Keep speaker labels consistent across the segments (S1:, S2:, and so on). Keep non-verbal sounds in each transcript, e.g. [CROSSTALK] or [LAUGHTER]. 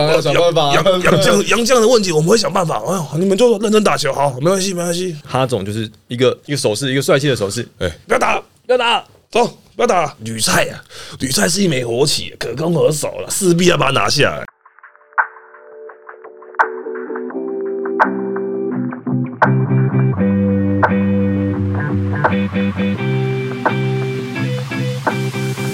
S1: 当然要想办法。
S2: 杨杨将杨将的问题，我们会想办法。哎呦，你们就认真打球，好，没关系，没关系。
S3: 哈总就是一个一个手势，一个帅气的手势。
S2: 哎，不要打，
S3: 不要打，
S2: 走，不要打。吕菜啊，吕菜是一枚活棋，可攻可守了，势必要把它拿下来。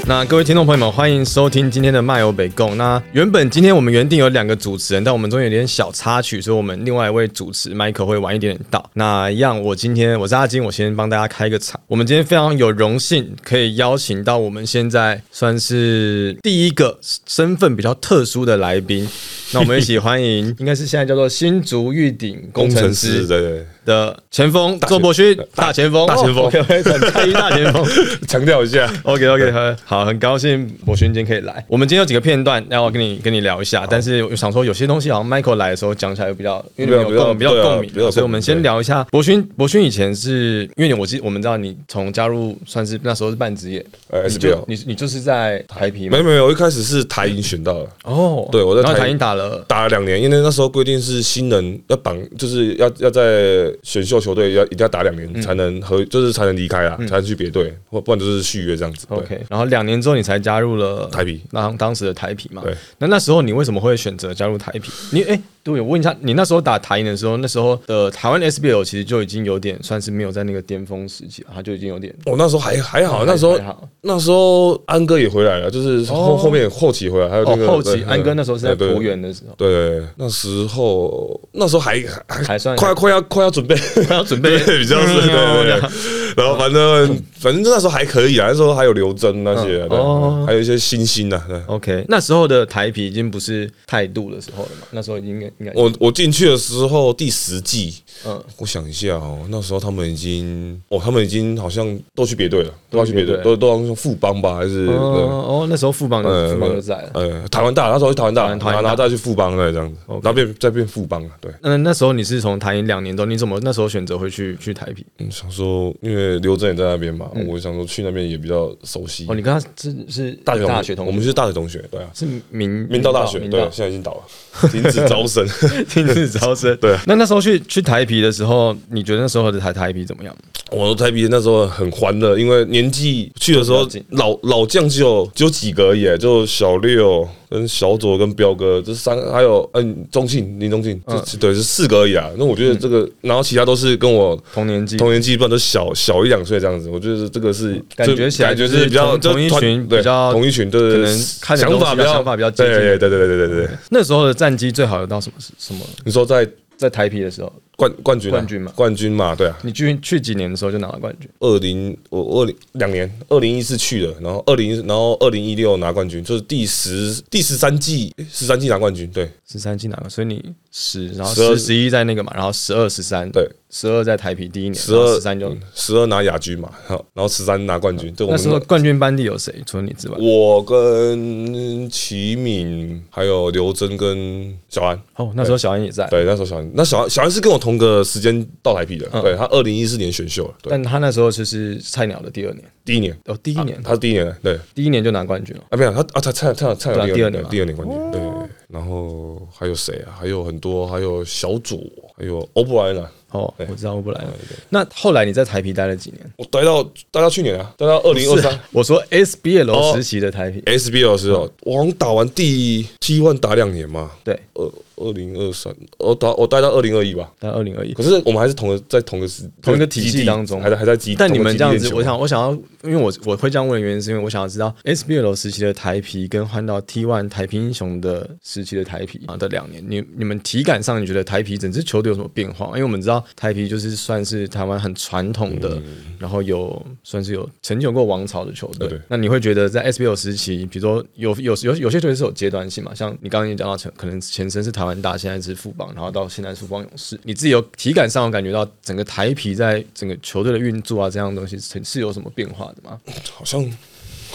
S3: 那各位听众朋友们，欢迎收听今天的漫游北贡。那原本今天我们原定有两个主持人，但我们中间有点小插曲，所以我们另外一位主持 Michael 会晚一点点到。那一样，我今天我是阿金，我先帮大家开个场。我们今天非常有荣幸可以邀请到我们现在算是第一个身份比较特殊的来宾。那我们一起欢迎，应该是现在叫做新竹玉鼎工程师
S2: 对对，[LAUGHS]
S3: 的前锋周伯勋，大前锋，
S2: 大前锋
S3: 哦，OK，[LAUGHS] 很在意大前锋。
S2: 强调一下。
S3: OK OK，好，很高兴博勋今天可以来。我们今天有几个片段要跟你跟你聊一下，但是我想说有些东西好像 Michael 来的时候讲起来比较，因为你有共比较共鸣，所以我们先聊一下博勋。博勋以前是因为我记我们知道你从加入算是那时候是半职业，
S2: 呃
S3: 你就
S2: SBL
S3: 你你就是在台皮
S2: 没？有没有，我一开始是台银选到了，
S3: 哦，
S2: 对我在台
S3: 然后台银打了。
S2: 打了两年，因为那时候规定是新人要绑，就是要要在选秀球队要一定要打两年才能和，就是才能离开啊，才能去别队，或不然就是续约这样子。
S3: OK，然后两年之后你才加入了
S2: 台啤
S3: 那当时的台皮嘛。
S2: 对。
S3: 那那时候你为什么会选择加入台皮？你哎，对，我问一下，你那时候打台银的时候，那时候的台湾 SBL 其实就已经有点算是没有在那个巅峰时期了，它就已经有点
S2: 我那时候还还好，那时候
S3: 还好。
S2: 那时候安哥也回来了，就是后后面后期回来，还有那个
S3: 哦，后期安哥那时候是在国远的时候，
S2: 对那时候那时候还还
S3: 还算
S2: 快快要快要准备，
S3: 快要准备 [LAUGHS] [LAUGHS]
S2: 对，比较是对对对。然后反正反正那时候还可以啊，那时候还有刘真那些，对
S3: 哦。
S2: 还有一些新星啊。对。
S3: OK，那时候的台皮已经不是态度的时候了嘛，那时候应该应该。
S2: 我我进去的时候第十季，
S3: 嗯。
S2: 我想一下哦，那时候他们已经哦，他们已经好像都去别队了，都要去别队，
S3: 都
S2: 都都要富邦吧，还是
S3: 哦哦，那时候副帮
S2: 呃
S3: 副帮就在了。
S2: 呃，台湾大，那时候去台湾大，
S3: 台湾大。
S2: 然后再去富邦对这样子，然后变再变富邦了，对。
S3: 那那时候你是从台银两年多，你怎么那时候选择会去去台皮？
S2: 嗯，想说，因为刘真也在那边嘛，我想说去那边也比较熟悉。
S3: 哦，你跟他是是
S2: 大学
S3: 大学同学，
S2: 我们是大学同学，对啊，
S3: 是明
S2: 明道大学，对，现在已经倒了，停止招生。
S3: 停止招生。
S2: 对
S3: 那那时候去去台皮的时候，你觉得那时候的台台皮怎么样？
S2: 我台皮那时候很欢乐，因为年纪去的时候老老将只有只有几个而已，就小六跟小左跟彪哥这三，还有嗯、欸、中庆林中
S3: 庆，
S2: 这、嗯、对是四个而已啊。那我觉得这个，然后其他都是跟我
S3: 同年纪，
S2: 同年纪不然都小小一两岁这样子。我觉得这个是
S3: 感觉起来就是
S2: 比较
S3: 同,一群，比较
S2: 同一群，对对对，
S3: 可能
S2: 想法比较
S3: 想法比较。
S2: 对对对对对对对。
S3: 那时候的战机最好的到什么什么？
S2: 你说在
S3: 在台皮的时候，
S2: 冠冠军啊。
S3: 冠军嘛。
S2: 冠军嘛，对啊。
S3: 你去去几年的时候就拿了冠军？
S2: 二零我二零两年，二零一四去的，然后二零然后二零一六拿冠军，就是第十第十三季十三季拿冠军，对。
S3: 十三季拿了，所以你十，然后
S2: 12
S3: 十十一在那个嘛，然后十二十三，
S2: 对，
S3: 十二在台皮第一年，
S2: 十二
S3: 十三就
S2: 十二拿亚军嘛，好然后十三拿冠军，对我
S3: 那
S2: 们
S3: 时候冠军班底有谁？除了你之外，
S2: 我跟齐敏还有刘真跟小安，
S3: 哦，那时候小安也在，
S2: 对，那时候小安，那小安小安是跟我同个时间到台皮的，对他二零一四年选秀了，对，
S3: 但他那时候就是菜鸟的第二年，
S2: 第一年，
S3: 哦，第一年，
S2: 他是第一年的，对，
S3: 第一年就拿冠军了。
S2: 啊，没有他啊，他菜菜菜
S3: 对啊
S2: 有
S3: 第二年嘛。
S2: 第二年冠军，对，然后还有谁啊？还有很多，还有小左，还有欧布莱恩啊，
S3: 哦，我知道我不来了。那后来你在台皮待了几年？
S2: 我待到待到去年啊，待到二零二三。
S3: 我说 SBL
S2: 哦。
S3: 时期的台皮
S2: ，SBL 的时候，我好像打完第 T one 打两年嘛，
S3: 对，
S2: 二二零二三，我打我待到二零二一吧。
S3: 待二零二一
S2: 可。是我们还是同个在同个时
S3: 同一个体系当中
S2: 还在还在基。
S3: 但你们这样子，我想，我想要，因为我我会这样问的原因，是因为我想要知道 SBL 时期的台皮跟换到 T One 台皮英雄的时期的台皮啊的两年，你你们体感上，你觉得台皮整支球队有什么变化？因为我们知道台皮就是算是台湾很传统的，然后有算是有成就过王朝的球队。
S2: 对
S3: 那你会觉得在 SBL 时期，比如说有有有有些球队是有阶段性嘛？像你刚刚也讲到，可能前身是台湾大，现在是富邦，然后到现在是富邦勇士，你自己有体感上有感觉到整个台皮在整个球队的运作啊这样东西是是有什么变化的吗？
S2: 好像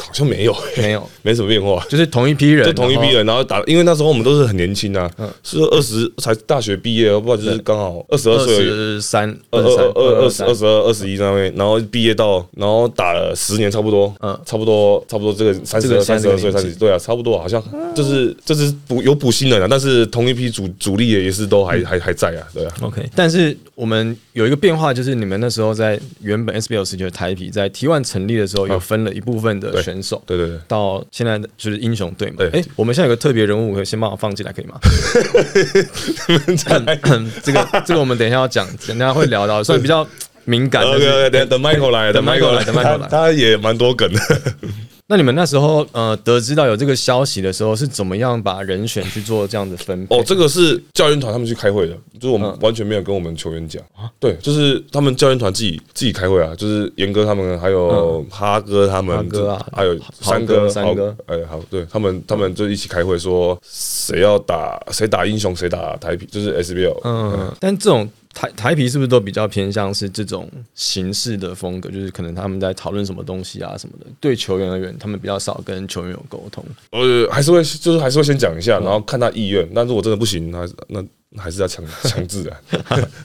S2: 好像没有，[LAUGHS]
S3: 没有，
S2: 没什么变化。
S3: 就是同一批人，
S2: 就同一批人，然后打，因为那时候我们都是很年轻啊，
S3: 嗯。
S2: 是二十才大学毕业，不知道就是刚好二十二
S3: 二
S2: 岁而已，
S3: 十三、
S2: 二
S3: 二三、
S2: 二二二十
S3: 三
S2: 二十二二十一那边，然后毕业到，然后打了十年差不多，
S3: 嗯
S2: 差不多差不多这个三
S3: 这个
S2: 十二三十二岁
S3: 现在这个年纪
S2: 三十对啊，差不多好像就是就是补有补新人啊，但是同一批主主力也是都还
S3: 嗯
S2: 还还在啊，对啊
S3: ，OK，但是我们有一个变化，就是你们那时候在原本 SBL 十九的台啤在 T1 成立的时候，有分了一部分的选手。
S2: 对对对。
S3: 到现在的就是英雄队嘛，
S2: 对
S3: 哎、我们现在有个特别人物，可以先帮我放进来，可以吗？[LAUGHS] 这个这个我们等一下要讲，等一下会聊到，所以比较敏感。
S2: 等等 Michael 来，
S3: 等 Michael 来等 Michael 来
S2: 他他也蛮多梗的。
S3: 那你们那时候呃得知到有这个消息的时候，是怎么样把人选去做这样的分配？
S2: 哦，这个是教练团他们去开会的，就是我们
S3: 嗯
S2: 完全没有跟我们球员讲。对，就是他们教练团自己自己开会啊，就是严哥他们，还有哈哥他们，
S3: 哈哥啊
S2: 还有
S3: 豪
S2: 三哥、
S3: 三哥，
S2: 哎，好，对他们他们就一起开会说谁要打谁打英雄，谁打台皮，就是 SBL。
S3: 嗯，但这种台台皮是不是都比较偏向是这种形式的风格？就是可能他们在讨论什么东西啊什么的，对球员而言，他们比较少跟球员有沟通。
S2: 呃，还是会就是还是会先讲一下，然后看他意愿。但是我真的不行，那那那还是要强强制的。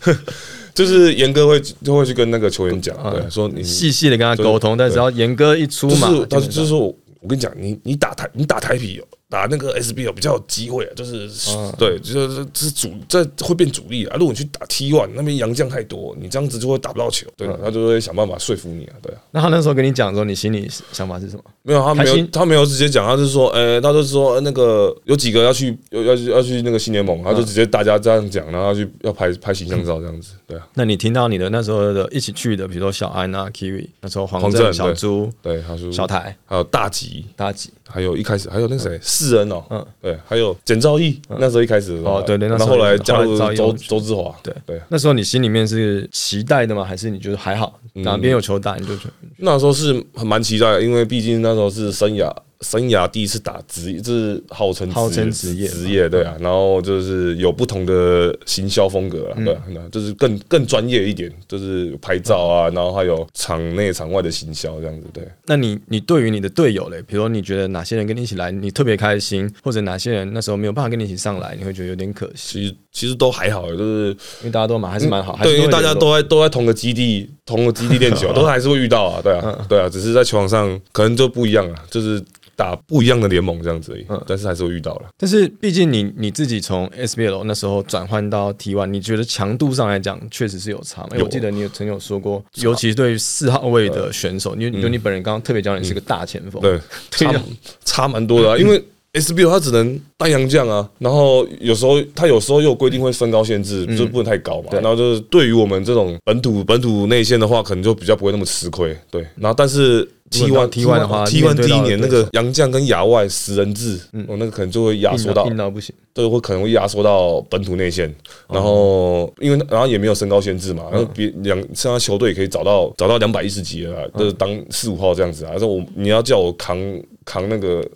S2: [LAUGHS] 就是严哥会就会去跟那个球员讲，对，说你
S3: 细细的跟他沟通，但只要严哥一出马，
S2: 就是就是说我我跟你讲，你你打台你打台皮哦，打那个 SBL 比较有机会啊，就是、
S3: 嗯。
S2: 对，就是是主这会变主力啊。如果你去打 T one 那边洋将太多，你这样子就会打不到球，对他就会想办法说服你啊，对啊。
S3: 那他那时候跟你讲的时候，你心里想法是什么？
S2: 没有，他没有，他没有直接讲，他是说，呃、他就说、呃那个有几个要去，要要去要去那个新联盟，他就直接大家这样讲，然后要去要拍拍形象照这样子，对啊，
S3: 那你听到你的那时候的一起去的，比如说小安啊、Kiwi，那时候黄
S2: 黄
S3: 正、小朱、
S2: 对，他说
S3: 小台、
S2: 还有大吉，
S3: 大吉，
S2: 还有一开始还有那个谁世恩哦，对，还有简兆义，那时候一开始
S3: 哦对对那
S2: 后后来加入周周志华，
S3: 对。
S2: 对，
S3: 那时候你心里面是期待的吗？还是你觉得还好，
S2: 嗯
S3: 哪边有球打你就
S2: 那时候是很蛮期待的，因为毕竟那时候是生涯生涯第一次打职业，就是号称
S3: 号称职业
S2: 职业对啊，然后就是有不同的行销风格
S3: 嗯。
S2: 啊，对啊，那就是更更专业一点，就是拍照啊，然后还有场内场外的行销这样子，对。
S3: 那你你对于你的队友嘞，比如说你觉得哪些人跟你一起来，你特别开心，或者哪些人那时候没有办法跟你一起上来，你会觉得有点可惜，
S2: 其实其实都还好，就是
S3: 因为大家都蛮还是蛮好，
S2: 对，因为大家都在都在同个基地，同个基地练球，[LAUGHS] 都还是会遇到啊，对
S3: 嗯
S2: 啊，对啊，只是在球场上可能就不一样啊，就是打不一样的联盟这样子而已，
S3: 嗯
S2: 但是还是会遇到了。
S3: 但是毕竟你你自己从 SBL 那时候转换到 T1，你觉得强度上来讲确实是有差吗？因为我记得你有曾有说过，尤其是对于四号位的选手，因为就你本人刚刚特别讲你是个大前锋，
S2: 嗯对，[LAUGHS] 差差蛮多的啊，[LAUGHS] 因为 SBL 它只能单阳将啊，然后有时候他有时候又有规定会身高限制，就不能太高嘛。然后就是对于我们这种本土本土内线的话，可能就比较不会那么吃亏。对，然后但是 T one
S3: T one 的话
S2: T one 第一年那个杨将跟亚外十人制，哦，那个可能就会压缩
S3: 到
S2: 到
S3: 硬到不行。
S2: 都会可能会压缩到本土内线，然后因为然后也没有身高限制嘛，然后别两其他球队也可以找到找到两百一十几了啦，就是当四五号这样子啊。说我你要叫我扛扛那个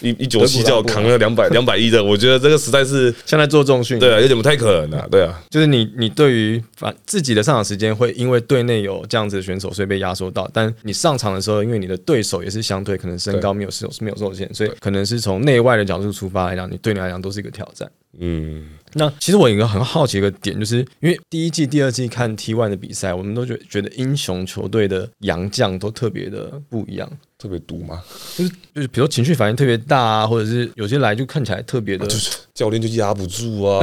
S2: 一一九七，叫我扛了两百 [LAUGHS] 两百亿的，我觉得这个实在是
S3: 像在做重训，
S2: 对啊，有点不太可能啊，对啊，
S3: 就是你你对于反自己的上场时间会因为队内有这样子的选手，所以被压缩到，但你上场的时候，因为你的对手也是相对可能身高没有是有没有受限，所以可能是从内外的角度出发来讲，你对你来讲都是一个挑战。
S2: 嗯，
S3: 那其实我有一个很好奇的点，就是因为第一季、第二季看 T one 的比赛，我们都觉觉得英雄球队的洋将都特别的不一样，
S2: 特别毒嘛，
S3: 就是就是比如说情绪反应特别大啊，或者是有些来就看起来特别的，
S2: 就是教练就压不住啊，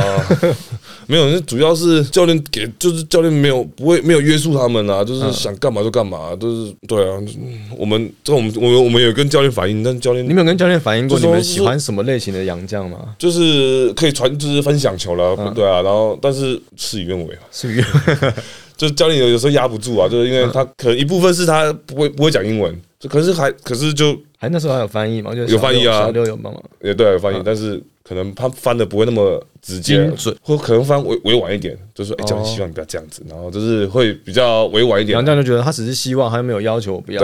S2: [LAUGHS] 没有，那主要是教练给，就是教练没有不会没有约束他们啊，就是想干嘛就干嘛，就是对啊，嗯我们这我们我们我们有跟教练反映，但教练
S3: 你们有跟教练反映过你们喜欢什么类型的洋将吗？
S2: 就是可以传，就是分享球了，对啊，然后但是事与愿违啊，
S3: 是不是？
S2: 就是教练有有时候压不住啊，就是因为他可能一部分是他不会不会讲英文，就可是还可是就
S3: 还那时候还有翻译嘛？就是
S2: 有翻译啊
S3: 小六有帮忙。
S2: 也对有翻译，但是可能他翻的不会那么直接
S3: 精准，
S2: 或可能翻委委婉一点，就是说，哎、叫你希望你不要这样子，然后就是会比较委婉一点
S3: 杨。绛就觉得他只是希望，他又没有要求我不要，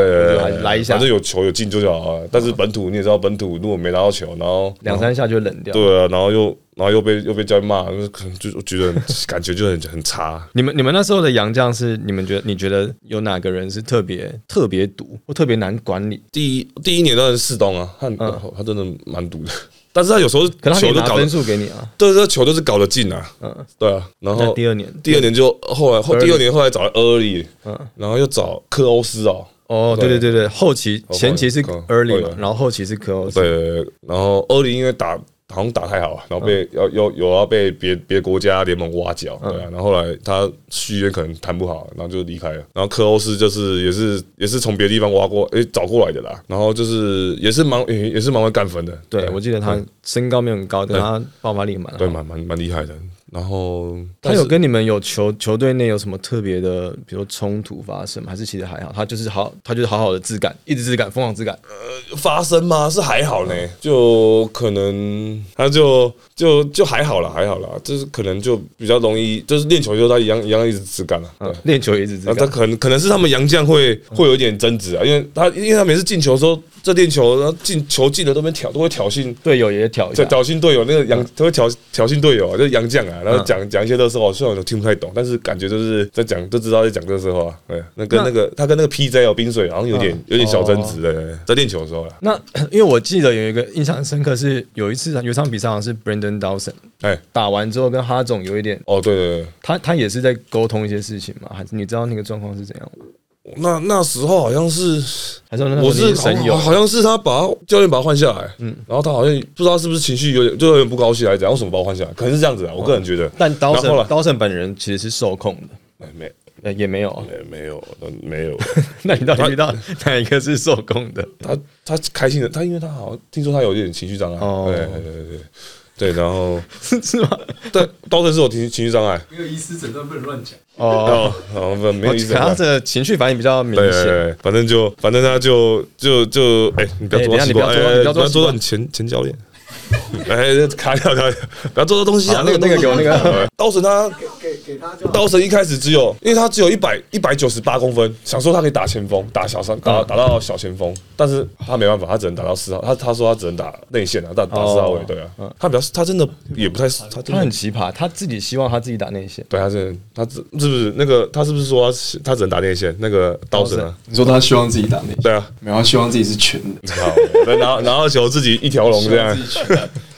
S3: 来一下
S2: 反，正有球有进就就好了。但是本土你也知道，本土如果没拿到球，然 [LAUGHS] 后
S3: 两三下就冷掉。
S2: 对啊，然后又然后又被又被教练骂，就是可能就我觉得很感觉就很很差。
S3: 你们你们那时候的杨将是你们觉得你觉得有哪个人是特别特别毒或特别难管理？
S2: 第一第一年当然是四东啊，他很他真的蛮毒的，但是他有时候球都搞得，
S3: 数给你啊。
S2: 对，这球都是搞得进啊，
S3: 嗯，
S2: 对啊，然后
S3: 那第二年，
S2: 第二年就后来后第二年后来找了厄里，
S3: 嗯。
S2: 然后又找科欧斯哦，
S3: 哦，对对对对，后期前期是
S2: 嗯
S3: early 嘛，然后后期是 close。
S2: 对对对，然后厄里因为打好像打太好，然后被要要有要被别别国家联盟挖角，对啊，然后后来他续约可能谈不好，然后就离开了。然后科欧斯就是也是也是从别的地方挖过诶找过来的啦，然后就是也是蛮也也是蛮会干分的，
S3: 对，我记得他身高没有很高，但他爆发力蛮
S2: 对。蛮蛮蛮厉害的。然后
S3: 他有跟你们有球球队内有什么特别的，比如冲突发生吗？还是其实还好？他就是好，他就是好好的质感，一直质感，疯狂质感。
S2: 呃发生吗？是还好呢，就可能他就就就还好了，还好了，就是可能就比较容易，就是练球就他一样一样一直质感了，对
S3: 嗯。，练球也一直质
S2: 感他。可能可能是他们洋将会会有一点争执啊，因为他因为他每次进球的时候，这练球然后进球进了都边挑都会挑衅，
S3: 队友也挑一下
S2: 挑，挑衅队友那个杨都会挑挑衅队友啊，就是洋将啊，然后讲讲一些乐色话，虽然我听不太懂，但是感觉就是在讲就知道在讲乐色话，对，那跟
S3: 那
S2: 那个他跟那个 PJ 哦冰水好像有点有点小争执的，在练球的时候了，
S3: 那 [COUGHS] 因为我记得有一个印象很深刻是有一次有一场比赛好像是 Brandon Dawson
S2: 哎，
S3: 打完之后跟哈总有一点，
S2: 哦对对对。
S3: 他他也是在沟通一些事情嘛？还是你知道那个状况是怎样吗？
S2: 那那时候好像是，
S3: 还是
S2: 我是
S3: 你神友
S2: 好好像是他把他教练把他换下来，嗯，然后他好像不知道是不是情绪有点就有点不高兴还是怎样，为什么把我换下来？可能是这样子啊，我个人觉得。
S3: 但
S2: 然后后
S3: Dawson
S2: 来
S3: Dawson 本人其实是受控的，
S2: 哎没
S3: 呃也没有。
S2: 没没有呃没有，[LAUGHS]
S3: 那你到底遇到哪一个是受控的？
S2: 他他开心的，他因为他好像听说他有点情绪障碍，
S3: 哦
S2: 对对对对对，然后 [LAUGHS]
S3: 是吗？
S2: 对刀神是有情情绪障碍，
S1: 没有医师诊断不能乱讲。
S3: 哦，
S2: 哦，然后不没有意思
S3: 可，他这情绪反应比较明显。
S2: 反正就反正他就就就哎，你不要
S3: 哎
S2: 坐到习惯，
S3: 等一下你不要坐到
S2: 哎
S3: 你不要做到
S2: 你前前教练。哎，卡掉卡掉，不要做这东西啊！
S3: 那个那个给我那个
S2: 刀神他
S1: 给给他就好。
S2: 刀神一开始只有，因为他只有一百一百九十八公分，想说他可以打前锋，打小三，打打到小前锋，但是他没办法，他只能打到四号。他他说他只能打内线啊，打打四号位，
S3: 哦
S2: 对啊，他比较他真的也不太，他
S3: 他很奇葩，他自己希望他自己打内线。
S2: 对他是他是是不是那个他是不是说他他只能打内线？那个刀神啊，
S1: 你说他希望自己打内线，
S2: 对啊，
S1: 没有，他希望自己是全的，
S2: 好，对拿拿到球自己一条龙这样。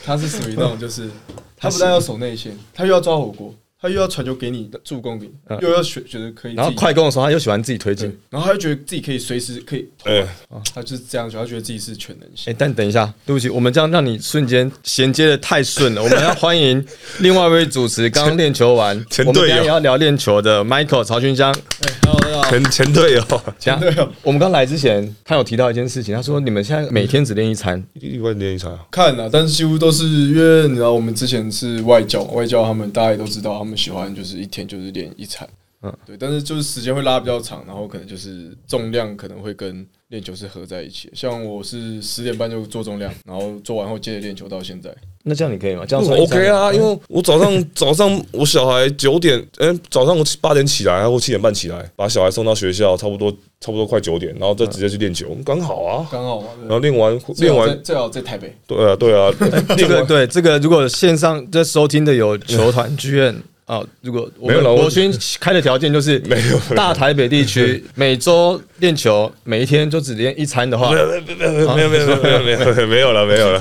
S1: 他是属于那种就是，他不但要守内线，他又要抓火锅，他又要传球给你助攻给你，又要选觉得可以自己，
S3: 然后快攻的时候，他又喜欢自己推进
S1: 对。，然后他又觉得自己可以随时可以，
S2: 哎，
S1: 他就是这样，他觉得自己是全能型。
S3: 哎，但等一下，对不起，我们这样让你瞬间衔接的太顺了。[LAUGHS] 我们要欢迎另外一位主持，刚练球完，[LAUGHS]
S2: 前
S3: 我们等一下
S2: 队友
S3: 也要聊练球的 Michael 曹勋江。
S1: 哎，Hello，大家好。
S2: 前前队友，
S3: 前队友，我们刚来之前，他有提到一件事情，他说你们现在每天只练一餐，
S2: 一万练一餐啊，
S1: 看了，但是几乎都是因为你知道，我们之前是外教，外教他们大家也都知道，他们喜欢就是一天就是练一场，
S3: 嗯
S1: 嗯，对，但是就是时间会拉比较长，然后可能就是重量可能会跟练球是合在一起。像我是十点半就做重量，然后做完后接着练球到现在。
S3: 那这样你可以吗？这样算一餐
S2: OK 啊，因为我早上早上我小孩九点，哎、早上我七八点起来，或七点半起来，把小孩送到学校，差不多差不多快九点，然后再直接去练球，刚好啊。
S1: 刚好啊，
S2: 然后练完练完，
S1: 最好在台北，
S2: 对啊对啊，
S3: 这个对这个，如果线上在收听的有球团剧院啊、如果我们罗勋开的条件就是 [LAUGHS]
S2: 没有
S3: 大台北地区 [LAUGHS] 每周练球，每一天就只练一餐的话，
S2: 没有没有没有没有没有没有没有没有了没有了，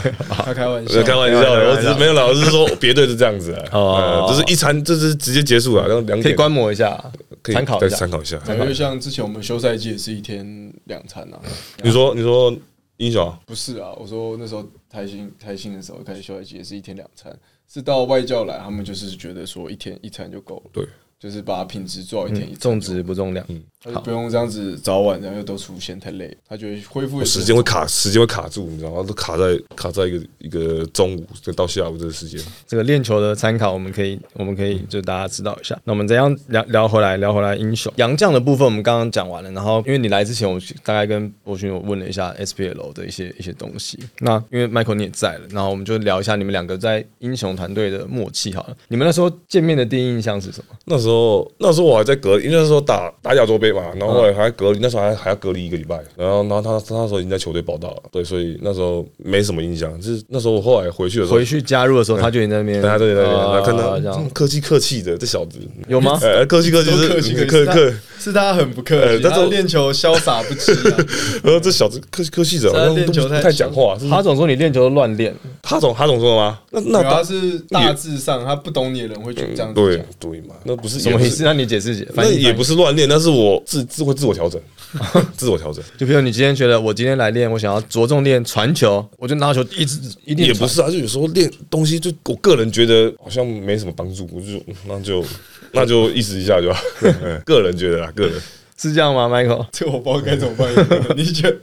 S1: 开玩笑
S2: 开玩笑的，我只是没有了，我是说别队是这样子啊，就是一餐就是直接结束了，然后两
S3: 可以观摩一下，
S2: 可以
S3: 参考一下
S2: 参考一下，
S1: 感觉像之前我们休赛季也是一天两餐啊，
S2: 你说你说英雄、
S1: 不是啊，我说那时候台新台新的时候开始休赛季也是一天两餐。是到外教来，他们就是觉得说一天一餐就够了，
S2: 对，
S1: 就是把品质做好一天一餐。
S3: 重质不重量，
S1: 他就不用这样子早晚然后又都出现，太累，他觉得恢复
S2: 时间会卡，时间会卡住，你知道吗？都卡在卡在一个一个中午就到下午这个时间。
S3: 这个练球的参考，我们可以我们可以就大家知道一下。那我们怎样聊聊回来，聊回来英雄杨将的部分，我们刚刚讲完了。然后因为你来之前，我大概跟博勋有问了一下 SPL 的一些一些东西。那因为 Michael 你也在了，然后我们就聊一下你们两个在英雄团队的默契好了。你们那时候见面的第一印象是什么？
S2: 那时候那时候我还在隔离，因为那时候打打亚洲杯嘛，然后后来还隔离，那时候还还要隔离一个礼拜，然后然后他他那时候已经在球队报道了，对，所以那时候没什么印象。就是那时候我后来回去的时候
S3: 回，去加入的时候，他就已经在那边，
S2: 大家都在那边，
S3: 啊
S2: 然后看到
S3: 这样
S2: 嗯客气客气的这小子，
S3: 有吗？
S2: 呃，[LAUGHS] 客气客气
S1: 都
S2: 是
S1: 客气客
S2: 客客
S1: 气，是他很不客气，他练球潇洒不羁啊。[LAUGHS]
S2: 然后这小子客气客气着，好
S1: 他
S2: 像都不
S1: 练球太
S2: 太讲话。是
S3: 哈总说你练球都乱练，
S2: 他总他总说的吗？那那
S1: 他是大致上，他不懂你的人会去这样
S2: 对
S1: 讲。
S2: 对嘛，那不是
S3: 什么意思？那你解释解。
S2: 那也不
S3: 是，
S2: 是乱练，但是我自自会自我调整，[LAUGHS] 自我调整。
S3: 就比如你今天觉得我今天来练，我想要着重练传球，我就拿球一直一定
S2: 也不是啊，就有时候练东西，就我个人觉得好像没什么帮助，我就嗯那就那就意思一下就 [LAUGHS] 个人觉得啦，个人
S3: 是这样吗，Michael？[LAUGHS]
S1: 这我不知道该怎么办。[LAUGHS] 你觉得？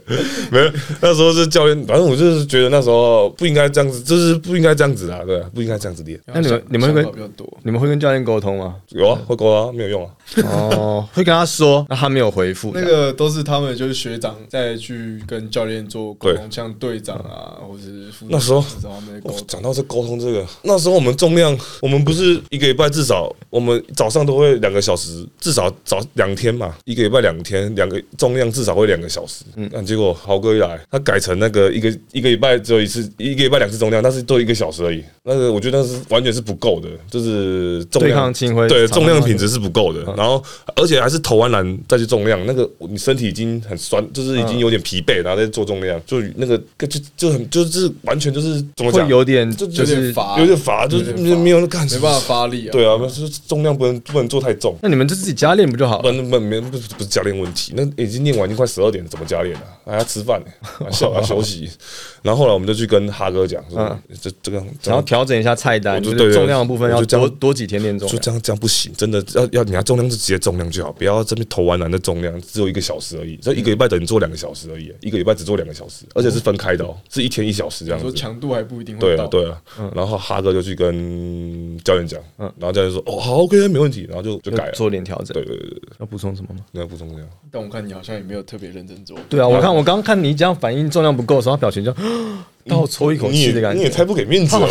S2: 没有。那时候是教练，反正我就是觉得那时候不应该这样子，就是不应该这样子啊，对啊，不应该这样子练。
S3: 那你们你们会
S1: 比较多？
S3: 你们会跟教练沟通吗？
S2: 有啊，会沟啊，没有用啊。
S3: 哦，[LAUGHS] 会跟他说，那他没有回复。
S1: 那个都是他们就是学长再去跟教练做沟通，像队长啊，或者是副
S2: 那时候
S1: 找他们沟通。
S2: 哦讲到这沟通这个，那时候我们重量，我们不是一个礼拜至少我们早上都会两个小时，至少早两天嘛，一个礼拜两天，两个重量至少会两个小时。嗯，那结果豪哥一来，他改成那个一个一个礼拜只有一次，一个礼拜两次重量，但是都一个小时而已。那个我觉得那是完全是不够的，就是重
S3: 对
S2: 量对重量品质是不够的。然后而且还是投完篮再去重量，那个你身体已经很酸，就是已经有点疲惫，然后再做重量，就那个就就很就是完全就是怎么讲，
S3: 有点
S2: 就
S3: 就是。
S1: 有点乏，
S2: 有点乏，就是没有
S1: 没办法发力啊。
S2: 对啊，就是重量不能不能做太重。
S3: 那你们就自己加练不就好了？
S2: 不能不没不是不是教练问题，那已经练完已经快十二点了，怎么加练啊？还要吃饭呢，[LAUGHS] 还要要休息。然后后来我们就去跟哈哥讲，说这这个这
S3: 然后调整一下菜单，就
S2: 就是
S3: 重量的部分要多多几天练重量。
S2: 说这样这样不行，真的要要你要重量就直接重量就好，不要这边投完篮的重量只有一个小时而已，这一个礼拜等于做两个小时而已，一个礼拜只做两个小时，而且是分开的哦，是一天一小时这样子。
S1: 说强度还不一定会到。
S2: 对啊，对啊，然后哈哥就去跟教练讲，然后教练说：“哦，好，OK，没问题。”然后就就改了。
S3: 做点调整
S2: 对。对对对，
S3: 要补充什么吗？
S2: 你要补充这样。
S1: 但我看你好像也没有特别认真做。
S3: 对啊，我看我刚刚看你这样反应重量不够的时候，他表情就 [GASPS] 倒抽一口气的感觉。
S2: 你也太不给面子了。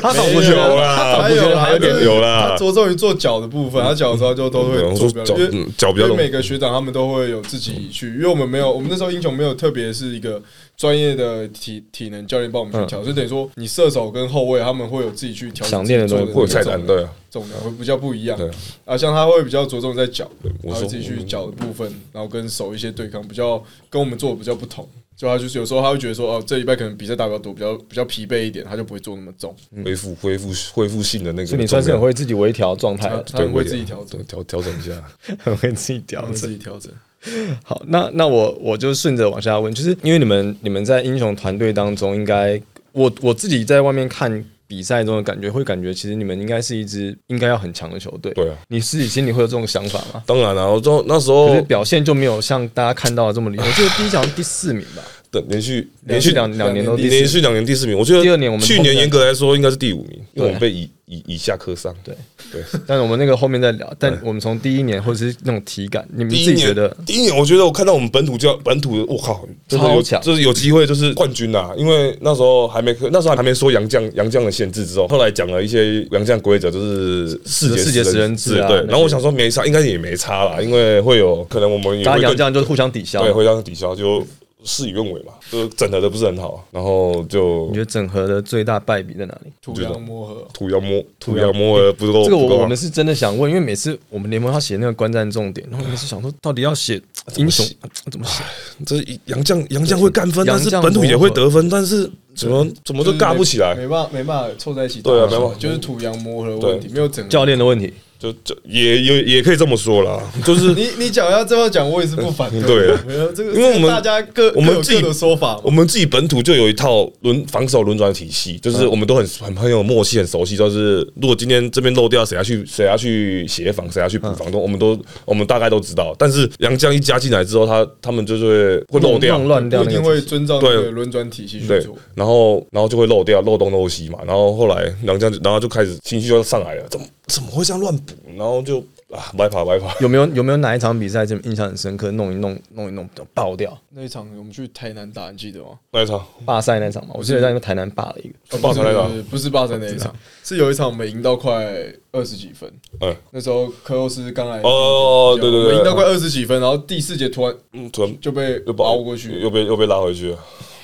S3: 他仿佛觉
S2: 有
S3: 得
S2: 啦，
S3: 我觉得还有点
S1: 就是
S2: 有啦
S1: 他着重于做脚的部分，他脚的时候就都会做
S2: 脚脚比较
S1: 每个学长他们都会有自己去，因为我们没有，我们那时候英雄没有特别是一个专业的体体能教练帮我们去调，所以等于说你射手跟后卫他们会有自己去调
S3: 想练的东西
S2: 会有菜单，对啊。
S1: 重量会比较不一样
S2: 对
S1: 啊，像他会比较着重在脚，他会自己去脚的部分，然后跟手一些对抗，比较跟我们做的比较不同。就他就是有时候他会觉得说，哦，这礼拜可能比赛打比较多，比较比较疲惫一点，他就不会做那么重。
S2: 恢复恢复恢复性的那个
S3: 所以你算是很会自己微调状态的，
S1: 他他很会自己调整，
S2: 调调整一下。[LAUGHS]
S3: 很会自己调
S1: 自。己调整。[LAUGHS]
S3: 好，那那我我就顺着往下问，就是因为你们你们在英雄团队当中，应该我我自己在外面看比赛中的感觉，会感觉其实你们应该是一支应该要很强的球队。
S2: 对啊，
S3: 你自己心里会有这种想法吗？
S2: 当然了，我就那时候
S3: 表现就没有像大家看到的这么厉害。我记得第一场第四名吧，
S2: 的连续
S3: 连续两两年都第
S2: 连续两年第四名，我觉得
S3: 第二年我们
S2: 去年严格来说应该是第五名，因为我们被以以以下克上。
S3: 对
S2: 对，[LAUGHS]
S3: 但是我们那个后面再聊。但我们从第一年或者是那种体感，你们自己觉得
S2: 第一年，我觉得我看到我们本土教本土的，我靠，真的有
S3: 超强
S2: 就是有机会就是冠军呐！因为那时候还没那时候还没说杨绛杨绛的限制之后，后来讲了一些杨绛规则，就是四节
S3: 四节十人制啊
S2: 对。然后我想说没差，应该也没差啦，因为会有可能我们也
S3: 大家
S2: 会更
S3: 洋将就是互相抵消？
S2: 对互相抵消就。事与愿违嘛，就是整合的不是很好，然后就
S3: 你觉得整合的最大败笔在哪里？
S1: 土洋磨合，
S2: 土洋磨土洋磨的不够，
S3: 这个我我们是真的想问，因为每次我们联盟要写那个观战重点，然后每次想说到底要写英雄怎么写？
S2: 这杨将杨将会干分，但是本土也会得分，但是怎么怎么都尬不起来。
S1: 没办法没办法凑在一起。
S2: 对啊没办法
S1: 就是土洋磨合的问题，没有整。
S3: 教练的问题，
S2: 就就也也也可以这么说啦，就是
S1: 你你讲要这么讲，我也是不反对。
S2: 对
S1: 这个，
S2: 因为我们
S1: 大家各
S2: 我们自己
S1: 的说法
S2: 我。们自己本土就有一套轮防守轮转体系，就是我们都很很很有默契，很熟悉。就是如果今天这边漏掉，谁要去谁要去协防，谁要去补防，都我们都我们大概都知道。但是杨绛一加进来之后，他他们就是会会漏掉，
S3: 乱掉
S1: 一定会遵照那
S2: 对
S1: 个轮转体系去做。，
S2: 然后然后就会漏掉，漏东漏西嘛。然后后来杨绛就，然后就开始情绪就上来了，怎么怎么会这样乱补？然后就啊，白跑白跑。
S3: 有没有有没有哪一场比赛这么印象很深刻？弄一弄弄一弄爆掉，
S1: 那一场我们去台南打，你记得吗？
S2: 那一场
S3: 霸赛那场嘛，我记得在那个台南霸了一个，
S2: 霸赛那场
S1: 不是霸赛那一场，是有一场我们赢到快二十几分。
S2: 嗯
S1: 那时候科洛斯刚来
S2: 哦对对对
S1: 赢到快二十几分，然后第四节突然
S2: 嗯，突然
S1: 就被
S2: 又
S1: 熬过去，
S2: 又被又被拉回去了。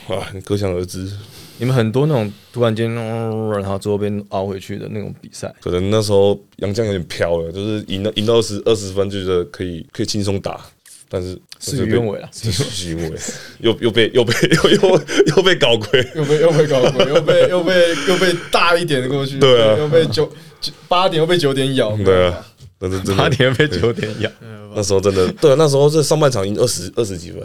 S2: 啊，你可想而知，
S3: 你们很多那种突然间，嗯然后最后被熬回去的那种比赛，
S2: 可能那时候杨绛有点飘了，就是赢了赢到二十二十分，就觉得可以可以轻松打，但是
S3: 事与愿违了。
S2: 这是事与愿违，又又被又被又又又被搞亏。
S1: 又被又被搞鬼，又被又被又被大一点的过去，
S2: 对啊。
S1: 又被九九八点又被九点咬，
S2: 对啊，真
S3: 八
S2: 的
S3: 点被九点压，[LAUGHS]
S2: 那时候真的对啊，那时候这上半场赢二十二十几分。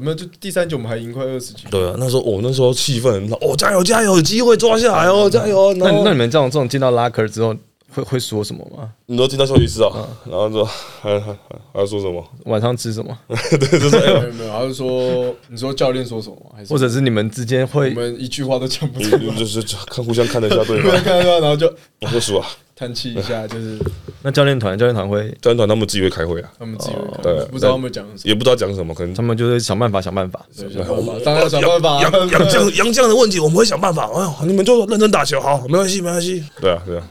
S1: 没有，就第三局我们还赢快二十几，
S2: 对啊，那时候我、那时候气氛很好，哦，加油加油，有机会抓下来哦，加油！
S3: 那
S2: 然后
S3: 那你们这种这种进到拉克之后，会会说什么吗？
S2: 你都听到休息室啊，然后说还还还还要说什么？
S3: 晚上吃什么？[LAUGHS]
S2: 对，就是哎呦
S1: 没有没有，他是说你说教练说什么吗？还是
S3: 或者是你们之间
S1: 我
S3: 会
S1: 们一句话都讲不出来，
S2: 就是就看互相看了一下对方，[LAUGHS]
S1: 看到他，然后就
S2: 我说输啊，
S1: 叹气一下，就是
S3: 那教练团教练团会，
S2: 教练团他们自己会开会啊，
S1: 他们自己会看
S2: 对。
S1: 不知道他们讲什么，
S2: 也不知道讲什么，可能
S3: 他们就是想办法想办法。
S1: 对想办法，当然要想办法。啊，
S2: 杨杨绛杨将的问题，我们会想办法。哎呦，你们就认真打球，好，没关系，没关系。对啊，对啊，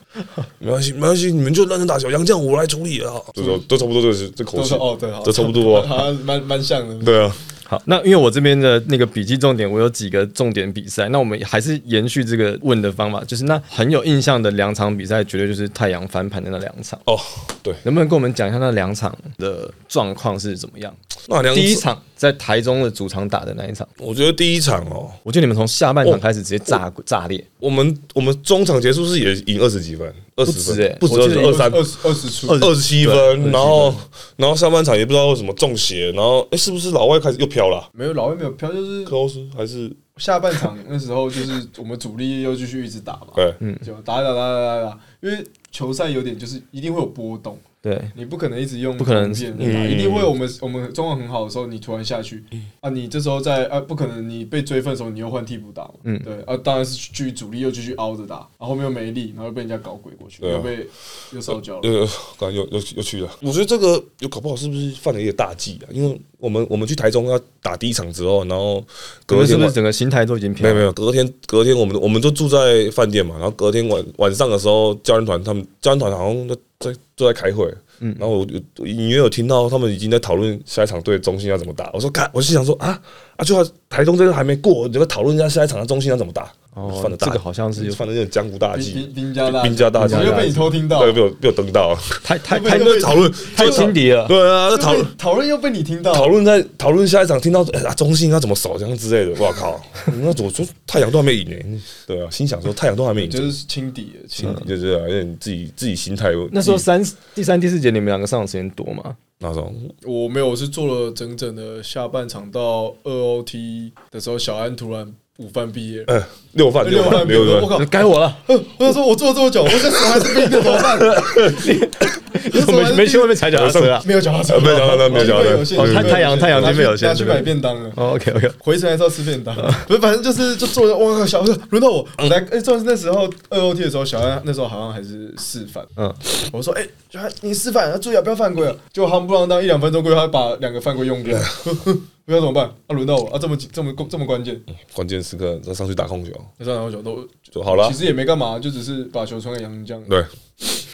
S2: 没关系，没关系，你们就认真打球，杨将我来处理啊。这都都差不多，这是这口气，
S1: 哦，对，好，
S2: 这差不多啊。[LAUGHS]
S1: 好像蛮蛮像的，
S2: 对啊，
S3: 好，那因为我这边的那个笔记重点，我有几个重点比赛，那我们还是延续这个问的方法，就是那很有印象的两场比赛，绝对就是太阳翻盘的那两场。
S2: 哦，对，
S3: 能不能跟我们讲一下那两场的状况是怎么样？
S2: 那两
S3: 第一，场在台中的主场打的那一场，
S2: 我觉得第一场哦，
S3: 我觉得你们从下半场开始直接炸、炸裂，
S2: 我们我们中场结束是也赢二十几分，二十分。
S3: 不止
S2: 二三。
S1: 二十二十出，
S2: 二十七分，然后然后上半场也不知道为什么中邪，然后哎，是不是老外开始又飘了？
S1: 没有老外没有飘，就是
S2: 科欧斯还是？
S1: 下半场那时候就是我们主力又继续一直打嘛，
S2: 对，嗯。
S1: 就打打打打打打，因为球赛有点就是一定会有波动，
S3: 对，
S1: 你不可能一直用
S3: 不可能
S2: 嗯
S1: 一定会我们我们中文很好的时候，你突然下去啊，你这时候在啊，不可能你被追分的时候，你又换替补打嘛，
S3: 嗯
S1: 对啊，当然是继续主力又继续凹着打，然后后面又没力，然后又被人家搞鬼过去，
S2: 啊
S1: 又被又烧焦了。
S2: 又，刚又又又去了。我觉得这个有搞不好是不是犯了一个大忌啊？因为我们我们去台中要打第一场之后，然后
S3: 可是是不是
S2: 隔天晚
S3: 整个心态都已经？
S2: 没有没有，隔天隔天我们我们就住在饭店嘛，然后隔天晚晚上的时候，教练团他们教练团好像都在开会，嗯，然后我我隐约有听到他们已经在讨论下一场对中心要怎么打。我说看，我心想说啊啊，就台中这个还没过，你就讨论一下下一场的中心要怎么打。
S3: 哦
S2: 犯了大
S3: 这个好像是有
S2: 犯了有点江湖大
S1: 兵
S2: 忌，
S1: 兵兵家大
S2: 兵家大忌
S1: 又被你偷听到，
S2: 又，被我被我登到了，
S3: 太太太
S1: 会
S2: 讨论
S3: 太轻敌了。
S2: 对啊，
S1: 又
S2: 讨论
S1: 讨论又被你听到，
S2: 讨论在讨论下一场，听到哎、啊中信要怎么守这样之类的，我靠！那我说太阳都还没赢呢、对啊，心想说太阳都还没赢，
S1: 就是轻敌的，轻敌。
S2: 就是有点自己自己心态有。
S3: 那时候三第三、第四节你们两个上场时间多吗？
S2: 那种
S1: 我没有，我是做了整整的下半场到二 OT 的时候，小安突然午饭毕业了，
S2: 呃六饭
S1: 六
S2: 饭六
S1: 饭毕业，我，靠！
S3: 该我了，
S1: 我想说，我做了这么久，我这手还是冰的，怎么办？
S3: 没没去外面踩脚踏车啊。
S1: 没有脚踏车，
S2: 没有脚踏车没有脚踏车
S3: 哦太太阳太阳
S1: 拿去
S3: 经费有限
S1: 去买便当了。
S3: 哦 OK OK，
S1: 回程还是要吃便当，不是，反正就是就坐着。我靠，小安轮到我，我来，哎，重点是那时候二 OT 的时候，小安那时候好像还是示范，
S3: 嗯，
S1: 我说，哎，小安你示范，要注意啊，不要犯规啊。结果夯不啷当一两分钟过去，他把两个犯规用掉，[LAUGHS] 不知道怎么办？啊，轮到我啊，这么这么这么关键，
S2: 关键时刻再上去打控球
S1: 那三场球都
S2: 就好了
S1: 其。实也没干嘛，就只是把球传给杨江，
S2: 对，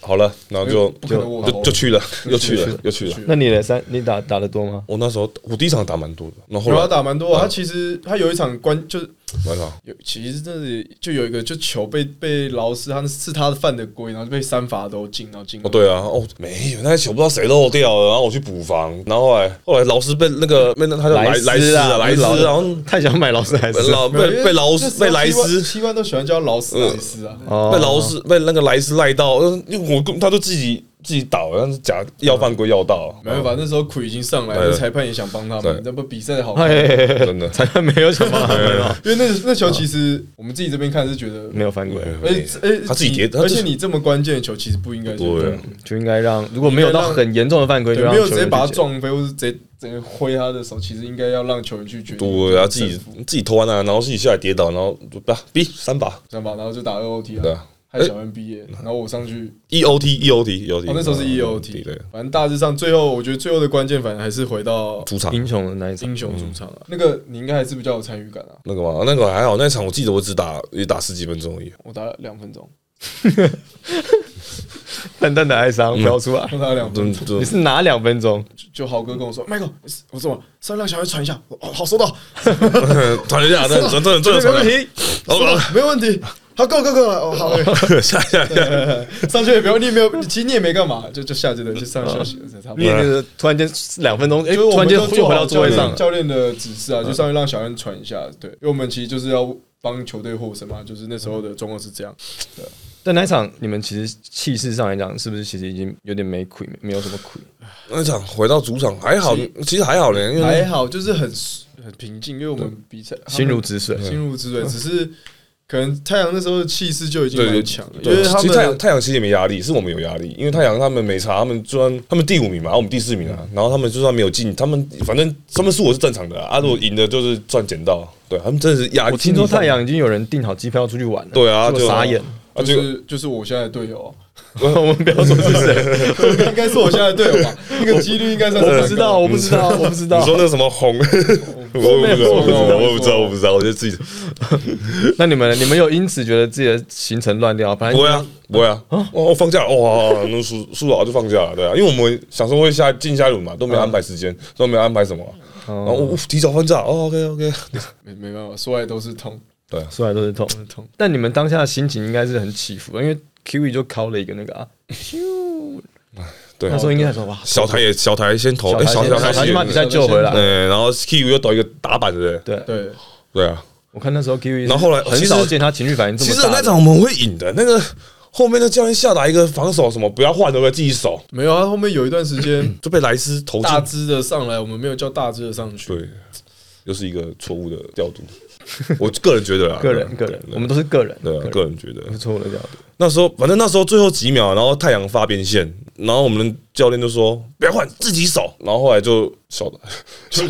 S2: 好了，然后就就就去了，又去了，又去了。
S3: 那你的三你打打的多吗？
S2: 我那时候我第一场打蛮多的，然后
S1: 然后他打蛮多的，他其实他有一场关就是
S2: 蛮好，
S1: 有，其实真的就有一个就球被被劳斯，他是他犯的规，然后就被三罚都进，然后进。
S2: 哦，对啊，哦，没有，那个球不知道谁漏掉了，然后我去补防，然后后来后来劳斯被那个被那他叫莱莱斯啊，莱斯，然后
S3: 太想买劳斯莱斯。
S2: 老，被被劳斯被莱斯。
S1: 七万都喜欢叫劳斯莱斯啊。
S3: 哦。
S2: 被劳斯被那个莱斯赖到，呃因为我根他都自己自己倒，但是假要犯规要到，
S1: 没办法，那时候苦已经上来了，裁判也想帮他们，那不比赛好
S2: 真的。
S3: 裁判没有想办法没有
S1: 因为那那球其实我们自己这边看是觉得
S3: 没有犯规，
S1: 而且而且
S2: 他自己跌
S1: 而且你这么关键的球其实不应该是
S2: 对
S1: 这样。
S3: 就应该让如果没有到很严重的犯规，就
S1: 对，没有直接把他撞飞，或是直接直接挥他的手，其实应该要让球员去决定
S2: 对啊，自己自己投完了，然后自己下来跌倒，然后就吧 B 三把，
S1: 三把，然后就打 O OT 了，
S2: 对啊，
S1: 害小恩毕业，然后我上去
S2: ，E O T E O T E O T，
S1: 哦，那时候是 EOT，
S2: 对，
S1: 反正大致上最后我觉得最后的关键，反正还是回到
S2: 主场。
S3: 英雄的那一场。
S1: 英，雄主场啊，那个你应该还是比较有参与感啊，
S2: 那个嘛，那个还好，那场我记得我只打也打十几分钟而已，
S1: 我打了两分钟，[LAUGHS]
S3: 淡淡的哀伤飘出来。
S1: 我打了两分钟。
S3: 你是哪两分钟？
S1: 就豪哥跟我说，Michael，我说上让小孩传一下，哦好收到，[LAUGHS]
S2: 传一下，真的真的真的传一 [LAUGHS]
S3: 没问题。
S1: 没问题，好够够够了，哦好，[LAUGHS]
S2: 下，下下下，[LAUGHS]
S1: 上去也不用，你也没有，其实你也没干嘛，就就下去了，就上休息了，差不多。
S3: 你也就是突然间两分钟，哎，
S1: 就是我
S3: 突然间
S1: 们就做
S3: 又回到座位上了。
S1: 教练的指示啊，就上去让小恩传一下，对，因为我们其实就是要帮球队获胜嘛，就是那时候的状况是这样。
S3: 对但那一场你们其实气势上来讲，是不是其实已经有点没亏，没有什么亏？
S2: 那场回到主场还好，其实还好嘞，因为
S1: 还好，就是很很平静，因为我们比赛
S3: 心如止水。
S1: 心如止水，只是可能太阳那时候的气势就已经
S2: 对
S1: 蛮强了，因
S2: 对，
S1: 为他
S2: 其实太阳太阳其实也没压力，是我们有压力，因为太阳他们没差，他们就算他们第五名嘛，然后我们第四名啊，然后他们就算没有进，他们反正他们输我是正常的啊，啊如果赢的就是赚捡到，对他们真的是压力。
S3: 我听说太阳已经有人订好机票出去玩了，
S2: 对啊就
S3: 傻眼。
S2: 啊，
S1: 就
S2: 就
S1: 是就是我现在的队友啊，[LAUGHS]
S3: 我们不要说是谁，[LAUGHS]
S1: 应该是我现在的队友吧，那个几率应该算是
S3: 我不知道，我不知道，我不知道。
S2: 你。说那个什么红，[LAUGHS] 我不知道，我不知道，我不知道，我不知道，我就自己。
S3: 那你们，你们有因此觉得自己的行程乱掉？反正
S2: 不会啊，不会啊，哦，放假了哇，那输输了就放假了，对啊，因为我们想说会下进下一轮嘛，都没有安排时间，都没有安排什么。啊，然后我提早放假，哦，OK OK，
S1: 没没办法，说来都是痛，对
S3: 说来都是痛。
S1: 痛。
S3: 但你们当下的心情应该是很起伏的，因为 Kiwi 就敲了一个那个啊，咻，
S2: 对
S3: 那时候应该说哇，
S2: 小台也小台先投，哎，
S3: 小台
S2: 小台
S3: 先把比赛救回来。
S2: 对，然后 Kiwi 又抖一个打板的，
S3: 对，
S1: 对，
S2: 对对啊，
S3: 我看那时候 Kiwi，
S2: 然后后来
S3: 很少见他情绪反应这
S2: 其实
S3: 么大其实。
S2: 那场我们会赢的，那个后面的教练下达一个防守什么不要换，对不对？自己守
S1: 没有啊，后面有一段时间 [LAUGHS]
S2: 就被莱斯投
S1: 大，支的上来，我们没有叫大支的上去。
S2: 对，又是一个错误的调度。[LAUGHS] 我个人觉得啊，[LAUGHS]
S3: 个人个人，我们都是个人，
S2: 对啊，个人。觉得。
S3: 是错误的角度。
S2: 那时候反正那时候最后几秒，然后太阳发边线，然后我们的教练就说不要换，自己守。然后后来就小 [LAUGHS] 的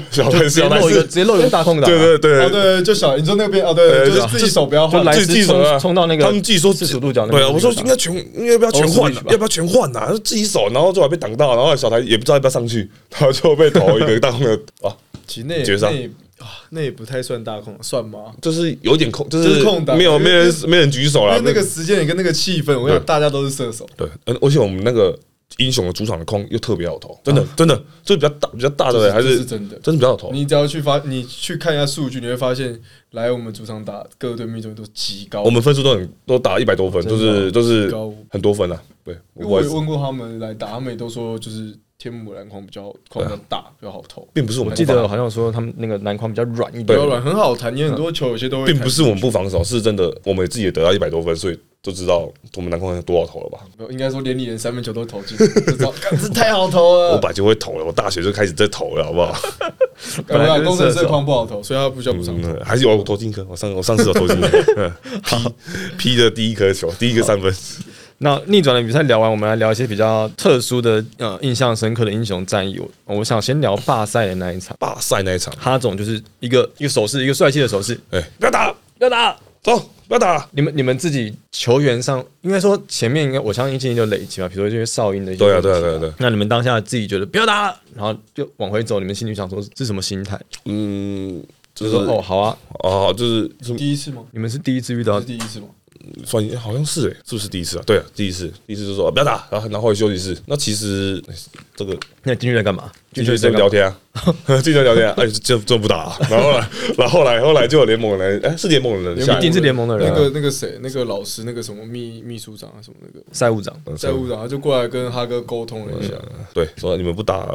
S2: 小的
S3: 直接漏一个，直接漏一个大空档啊。
S2: 对对对。
S1: 哦，对，就小，你说那边哦，对，就是自己手不要换，
S2: 自己手啊。
S3: 冲冲到那个
S2: 他们自己说
S3: 四十度角那
S2: 对啊，我说应该全应该不要全换要不要全换呐？自己守，然后最后被挡到，然后小台也不知道要不要上去，然后就被投一个大空的啊，
S1: 其实那也
S2: 绝杀
S1: 那也啊，那也不太算大空，算吗？
S2: 就是有点空，就
S1: 就是是空档
S2: 没有没人没人举手了。
S1: 那个时间也跟那个气氛，我想，大家都是射手，
S2: 对，嗯而且我们那个英雄的主场的空又特别好投，真的真的，就比较大比较大的还
S1: 这
S2: 是
S1: 是真的。
S2: 真的比较好投。
S1: 你只要去发，你去看一下数据，你会发现，来我们主场打各队命中率都极高。
S2: 我们分数都很都打一百多分，
S3: 真的
S2: 就是都是很多分啊。对，我
S1: 我也问过他们来打，他们也都说就是天母篮筐比较框比较大，比较好投，
S2: 并不是我们
S3: 记得好像说他们那个篮筐比较软一点
S1: 比较，软，很好弹。你很多球有些都会，
S2: 并不是我们不防守，是真的我们自己也得到一百多分，所以就知道我们篮筐有多好投了吧？
S1: 应该说连你连三分球都投进，就知道 [LAUGHS] 这太好投了。
S2: 我本来就会投了，我大学就开始在投了，好不好？
S1: 本来工程师框不好投，所以他不需要补上
S2: 还是有我投进一颗，我上我上次有投进一，P P 的第一颗球，第一个三分。
S3: 那逆转的比赛聊完，我们来聊一些比较特殊的、呃印象深刻的英雄战役。我我想先聊罢赛的那一场，
S2: 霸赛那一场，
S3: 哈总就是一个一个手势，一个帅气的手势，
S2: 哎，不要打，不
S3: 要打。
S2: 走，不要打。
S3: 你们你们自己球员上，应该说前面应该我相信一进就累积嘛，比如说这些哨音的一些
S2: 对啊对啊对啊对啊
S3: 那你们当下自己觉得不要打了，然后就往回走，你们心里想说是什么心态？
S2: 嗯，就
S3: 就是是说哦好啊，
S2: 哦，就是是
S1: 第一次吗？
S3: 你们是第一次遇到
S1: 是第一次吗？
S2: 算好像是哎，是不是第一次啊？对啊，第一次，第一次就说、不要打，然后然后后来休息室。那其实这个
S3: 那进去在干嘛？
S2: 进去在聊天啊，[LAUGHS] 进去聊天啊，哎，这这不打啊。然后后来，然后后来后来就有联盟的人，哎，是联盟的人
S3: 一定是联盟的人啊，
S1: 那个那个谁，那个老师，那个什么秘秘书长啊，什么那个
S3: 赛务长。
S1: 赛务长，他就过来跟哈哥沟通了一下。
S2: 对，说你们不打，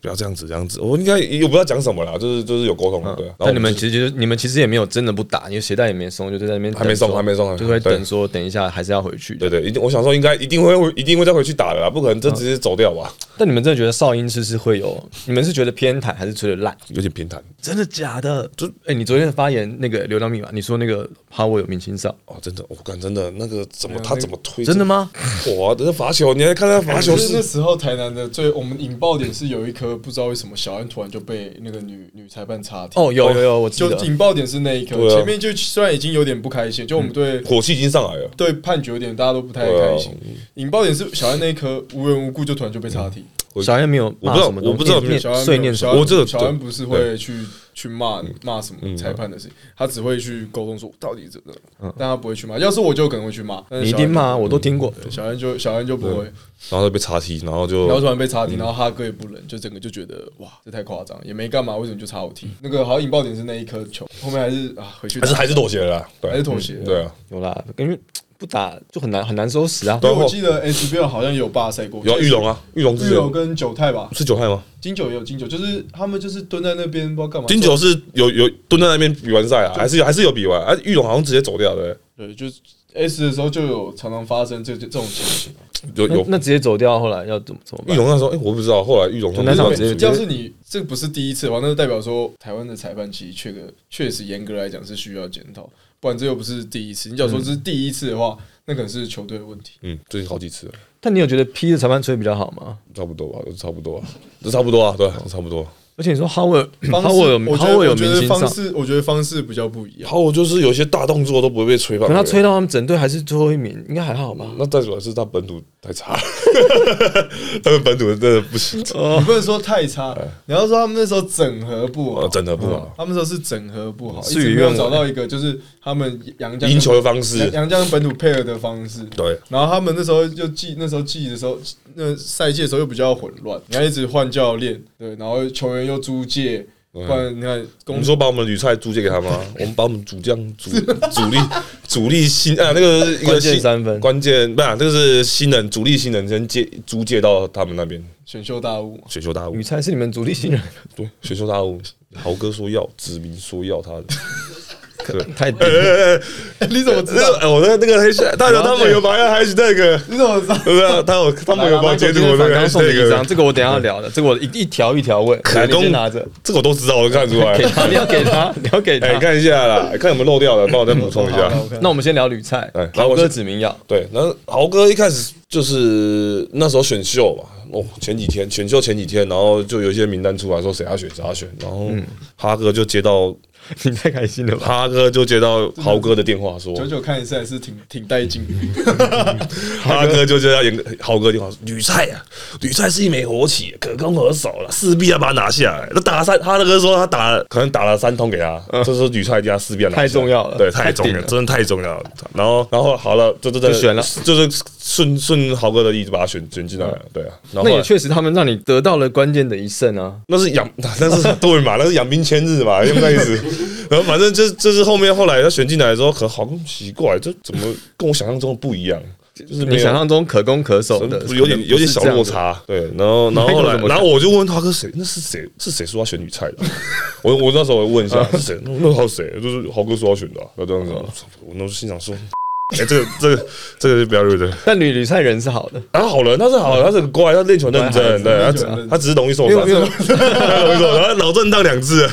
S2: 不要这样子，这样子。我应该也不知道讲什么啦，就是就是有沟通的，对。然后
S3: 但你们其实就是你们其实也没有真的不打，因为鞋带也没松，就在那边
S2: 还没
S3: 松
S2: 还没松
S3: 就会等说等一下还是要回去。
S2: 对对，一定我想说应该一定会一定会再回去打的啦，不可能这直接走掉吧？
S3: 但你们真的觉得少音是是会有？你们是觉得偏袒还是吹的烂？
S2: 有点偏袒
S3: 真的假的？就哎、你昨天的发言那个流量密码，你说那个哈沃有明星哨，
S2: 哦，真的，我感真的那个怎么他怎么推？
S3: 真的？吗？
S2: 哇，这个罚球，你还看他罚球
S1: 就是 [LAUGHS] 那时候台南的最我们引爆点是有一颗不知道为什么小安突然就被那个女女裁判插停。
S3: 哦，有有有，我记
S1: 就。引爆点是那一颗，
S2: 对啊
S1: 前面就虽然已经有点不开心，就我们对
S2: 火气已经上来了。
S1: 对判决有点大家都不太开心。引爆点是小安那一颗无缘无故就突然就被插停，
S3: 小安没有
S2: 我不知道我不知道
S3: 念念
S1: 小安
S3: 碎念
S2: 我这个
S1: 小安不是会去去骂骂什么裁判的事情，他只会去沟通说到底怎么，但他不会去骂。要是我就可能会去骂，
S3: 你一定骂，我都听过。
S1: 小安就小安就不会，
S2: 然后就被插踢，然后就
S1: 然后突然被插停，然后哈哥也不忍，就整个就觉得哇，这太夸张，也没干嘛，为什么就查我踢？那个好像引爆点是那一颗球，后面还是啊回去打
S2: 还是还是妥协了，对。
S1: 还是妥协了。
S2: 对啊，
S3: 有啦，因为不打就很难很难收拾啊。
S1: 因为我记得 SBL 好像有罢赛过，
S2: 有啊玉龙啊，玉龙
S1: 玉龙跟九泰吧，
S2: 是九泰吗？
S1: 金九也有金九，就是他们就是蹲在那边不知道干嘛。
S2: 金九是有有蹲在那边比完赛啊，还是有还是有比完啊？玉龙好像直接走掉的，
S1: 对，就是 S 的时候就有常常发生这这种情形。
S2: 有有
S3: 那那直接走掉，后来要怎么怎么办？
S2: 玉龙那时候，哎，我不知道，后来玉龙
S3: 就那场直接
S1: 要是你这个不是第一次的话，那就代表说台湾的裁判其实确个确实严格来讲是需要检讨，不然这又不是第一次。你假如说这是第一次的话，那可能是球队的问题。
S2: 嗯，最近好几次了，
S3: 但你有觉得 P 的裁判吹比较好吗？
S2: 差不多吧，都差不多啊，都差不多啊，对，都差不多。
S3: 而且你说 Howard
S1: 方式
S3: Howard 有
S1: 我觉
S3: Howard 有
S1: 得我觉得
S3: 明星上，
S1: 方式，我觉得方式比较不一样。
S2: 然后就是有些大动作都不会被吹爆，
S3: 可他吹到他们整队还是最后一名，应该还好吧？
S2: 那再主要是他本土太差，[LAUGHS] 他们本土真的不行，
S1: 你不能说太差，你要说他们那时候整合不好，
S2: 呃整合不好。
S1: 他们那时候是整合不好，一
S3: 事与
S1: 直没有找到一个就是他们杨江
S2: 赢球的方式。
S1: 杨杨江本土配合的方式。
S2: 对，
S1: 然后他们那时候就记那时候记的时候，那赛季的时候又比较混乱，你要一直换教练，对，然后球员又租借，不然你看
S2: 我
S1: 公
S2: 们说把我们的铝菜租借给他吗？[LAUGHS] 我们把我们主将主主力主力新啊 [LAUGHS] 那个一个
S3: 关键
S2: 新
S3: 三分。
S2: 关键不是、啊，这个是新人主力新人先借租借到他们那边。
S1: 选秀大物，
S2: 选秀大物
S3: 旅，菜是你们主力新人，
S2: 对选秀大物，豪哥说要，子明说要他的。
S3: 太低。[LAUGHS]
S1: 你怎么知道？
S2: 我的那个 hashtag，他有他们有把那 hashtag，
S1: 你怎么知道？
S2: 他有他们有把截图我那个
S3: 反刚送你一张
S2: ，hashtag，
S3: 这个我等一下要聊的，这个我一一条一条问，来，你
S2: 供
S3: 先拿着，
S2: 这个我都知道，我都看出来
S3: 给。他，你要给他，你要给 [LAUGHS]
S2: 哎，
S3: 他。
S2: 看一下啦，看有没有漏掉的，帮我再补充一下。[LAUGHS]
S3: 那我们先聊吕菜
S2: 哎，然后
S3: 豪哥
S2: 我先
S3: 指名要，
S2: 对，然后豪哥一开始就是那时候选秀嘛，哦，前几天选秀前几天，然后就有一些名单出来说谁要选谁要选，然后哈哥就接到 [LAUGHS]
S3: 你太开心了吧？
S2: 哈哥就接到豪哥的电话说，
S1: 九九看一次还是挺挺带劲的。[LAUGHS]
S2: 哈哥就接到严豪哥电话说，吕菜啊，吕菜是一枚活棋，可攻可守了，势必要把它拿下来。那打了三，哈哥说他打了，可能打了三通给他，这时候吕菜一定要势必要拿下
S3: 太重要了
S2: 对，太重要，
S3: 了
S2: 真的太重要了。然后，然后好了，就就
S3: 就选了
S2: 就是顺顺豪哥的意思把他选选进来了，对啊。
S3: 那也确实，他们让你得到了关键的一胜啊。
S2: 那是养，[LAUGHS] 那是对嘛？那是养兵千日嘛，用那意思。[LAUGHS] 然后反正就就是后面后来他选进来的时候，可好奇怪，这怎么跟我想象中的不一样？就是
S3: 你想象中可攻可守的，
S2: 有点有点小落。差。对，然后然后后来 [LAUGHS] 然后我就问他哥谁？那是谁？是谁说要选女菜的？[LAUGHS] 我我那时候我问一下是谁？那那还有谁？就是豪哥说要选的啊，那这样子啊。我那时候心想说。哎，这个这个这个就不要入的？
S3: 但吕吕菜人是好的，
S2: 然后好人，他是好人，他是很乖，他练球认真，对，他只他只是容易受伤，容易受伤，然后脑震荡两次，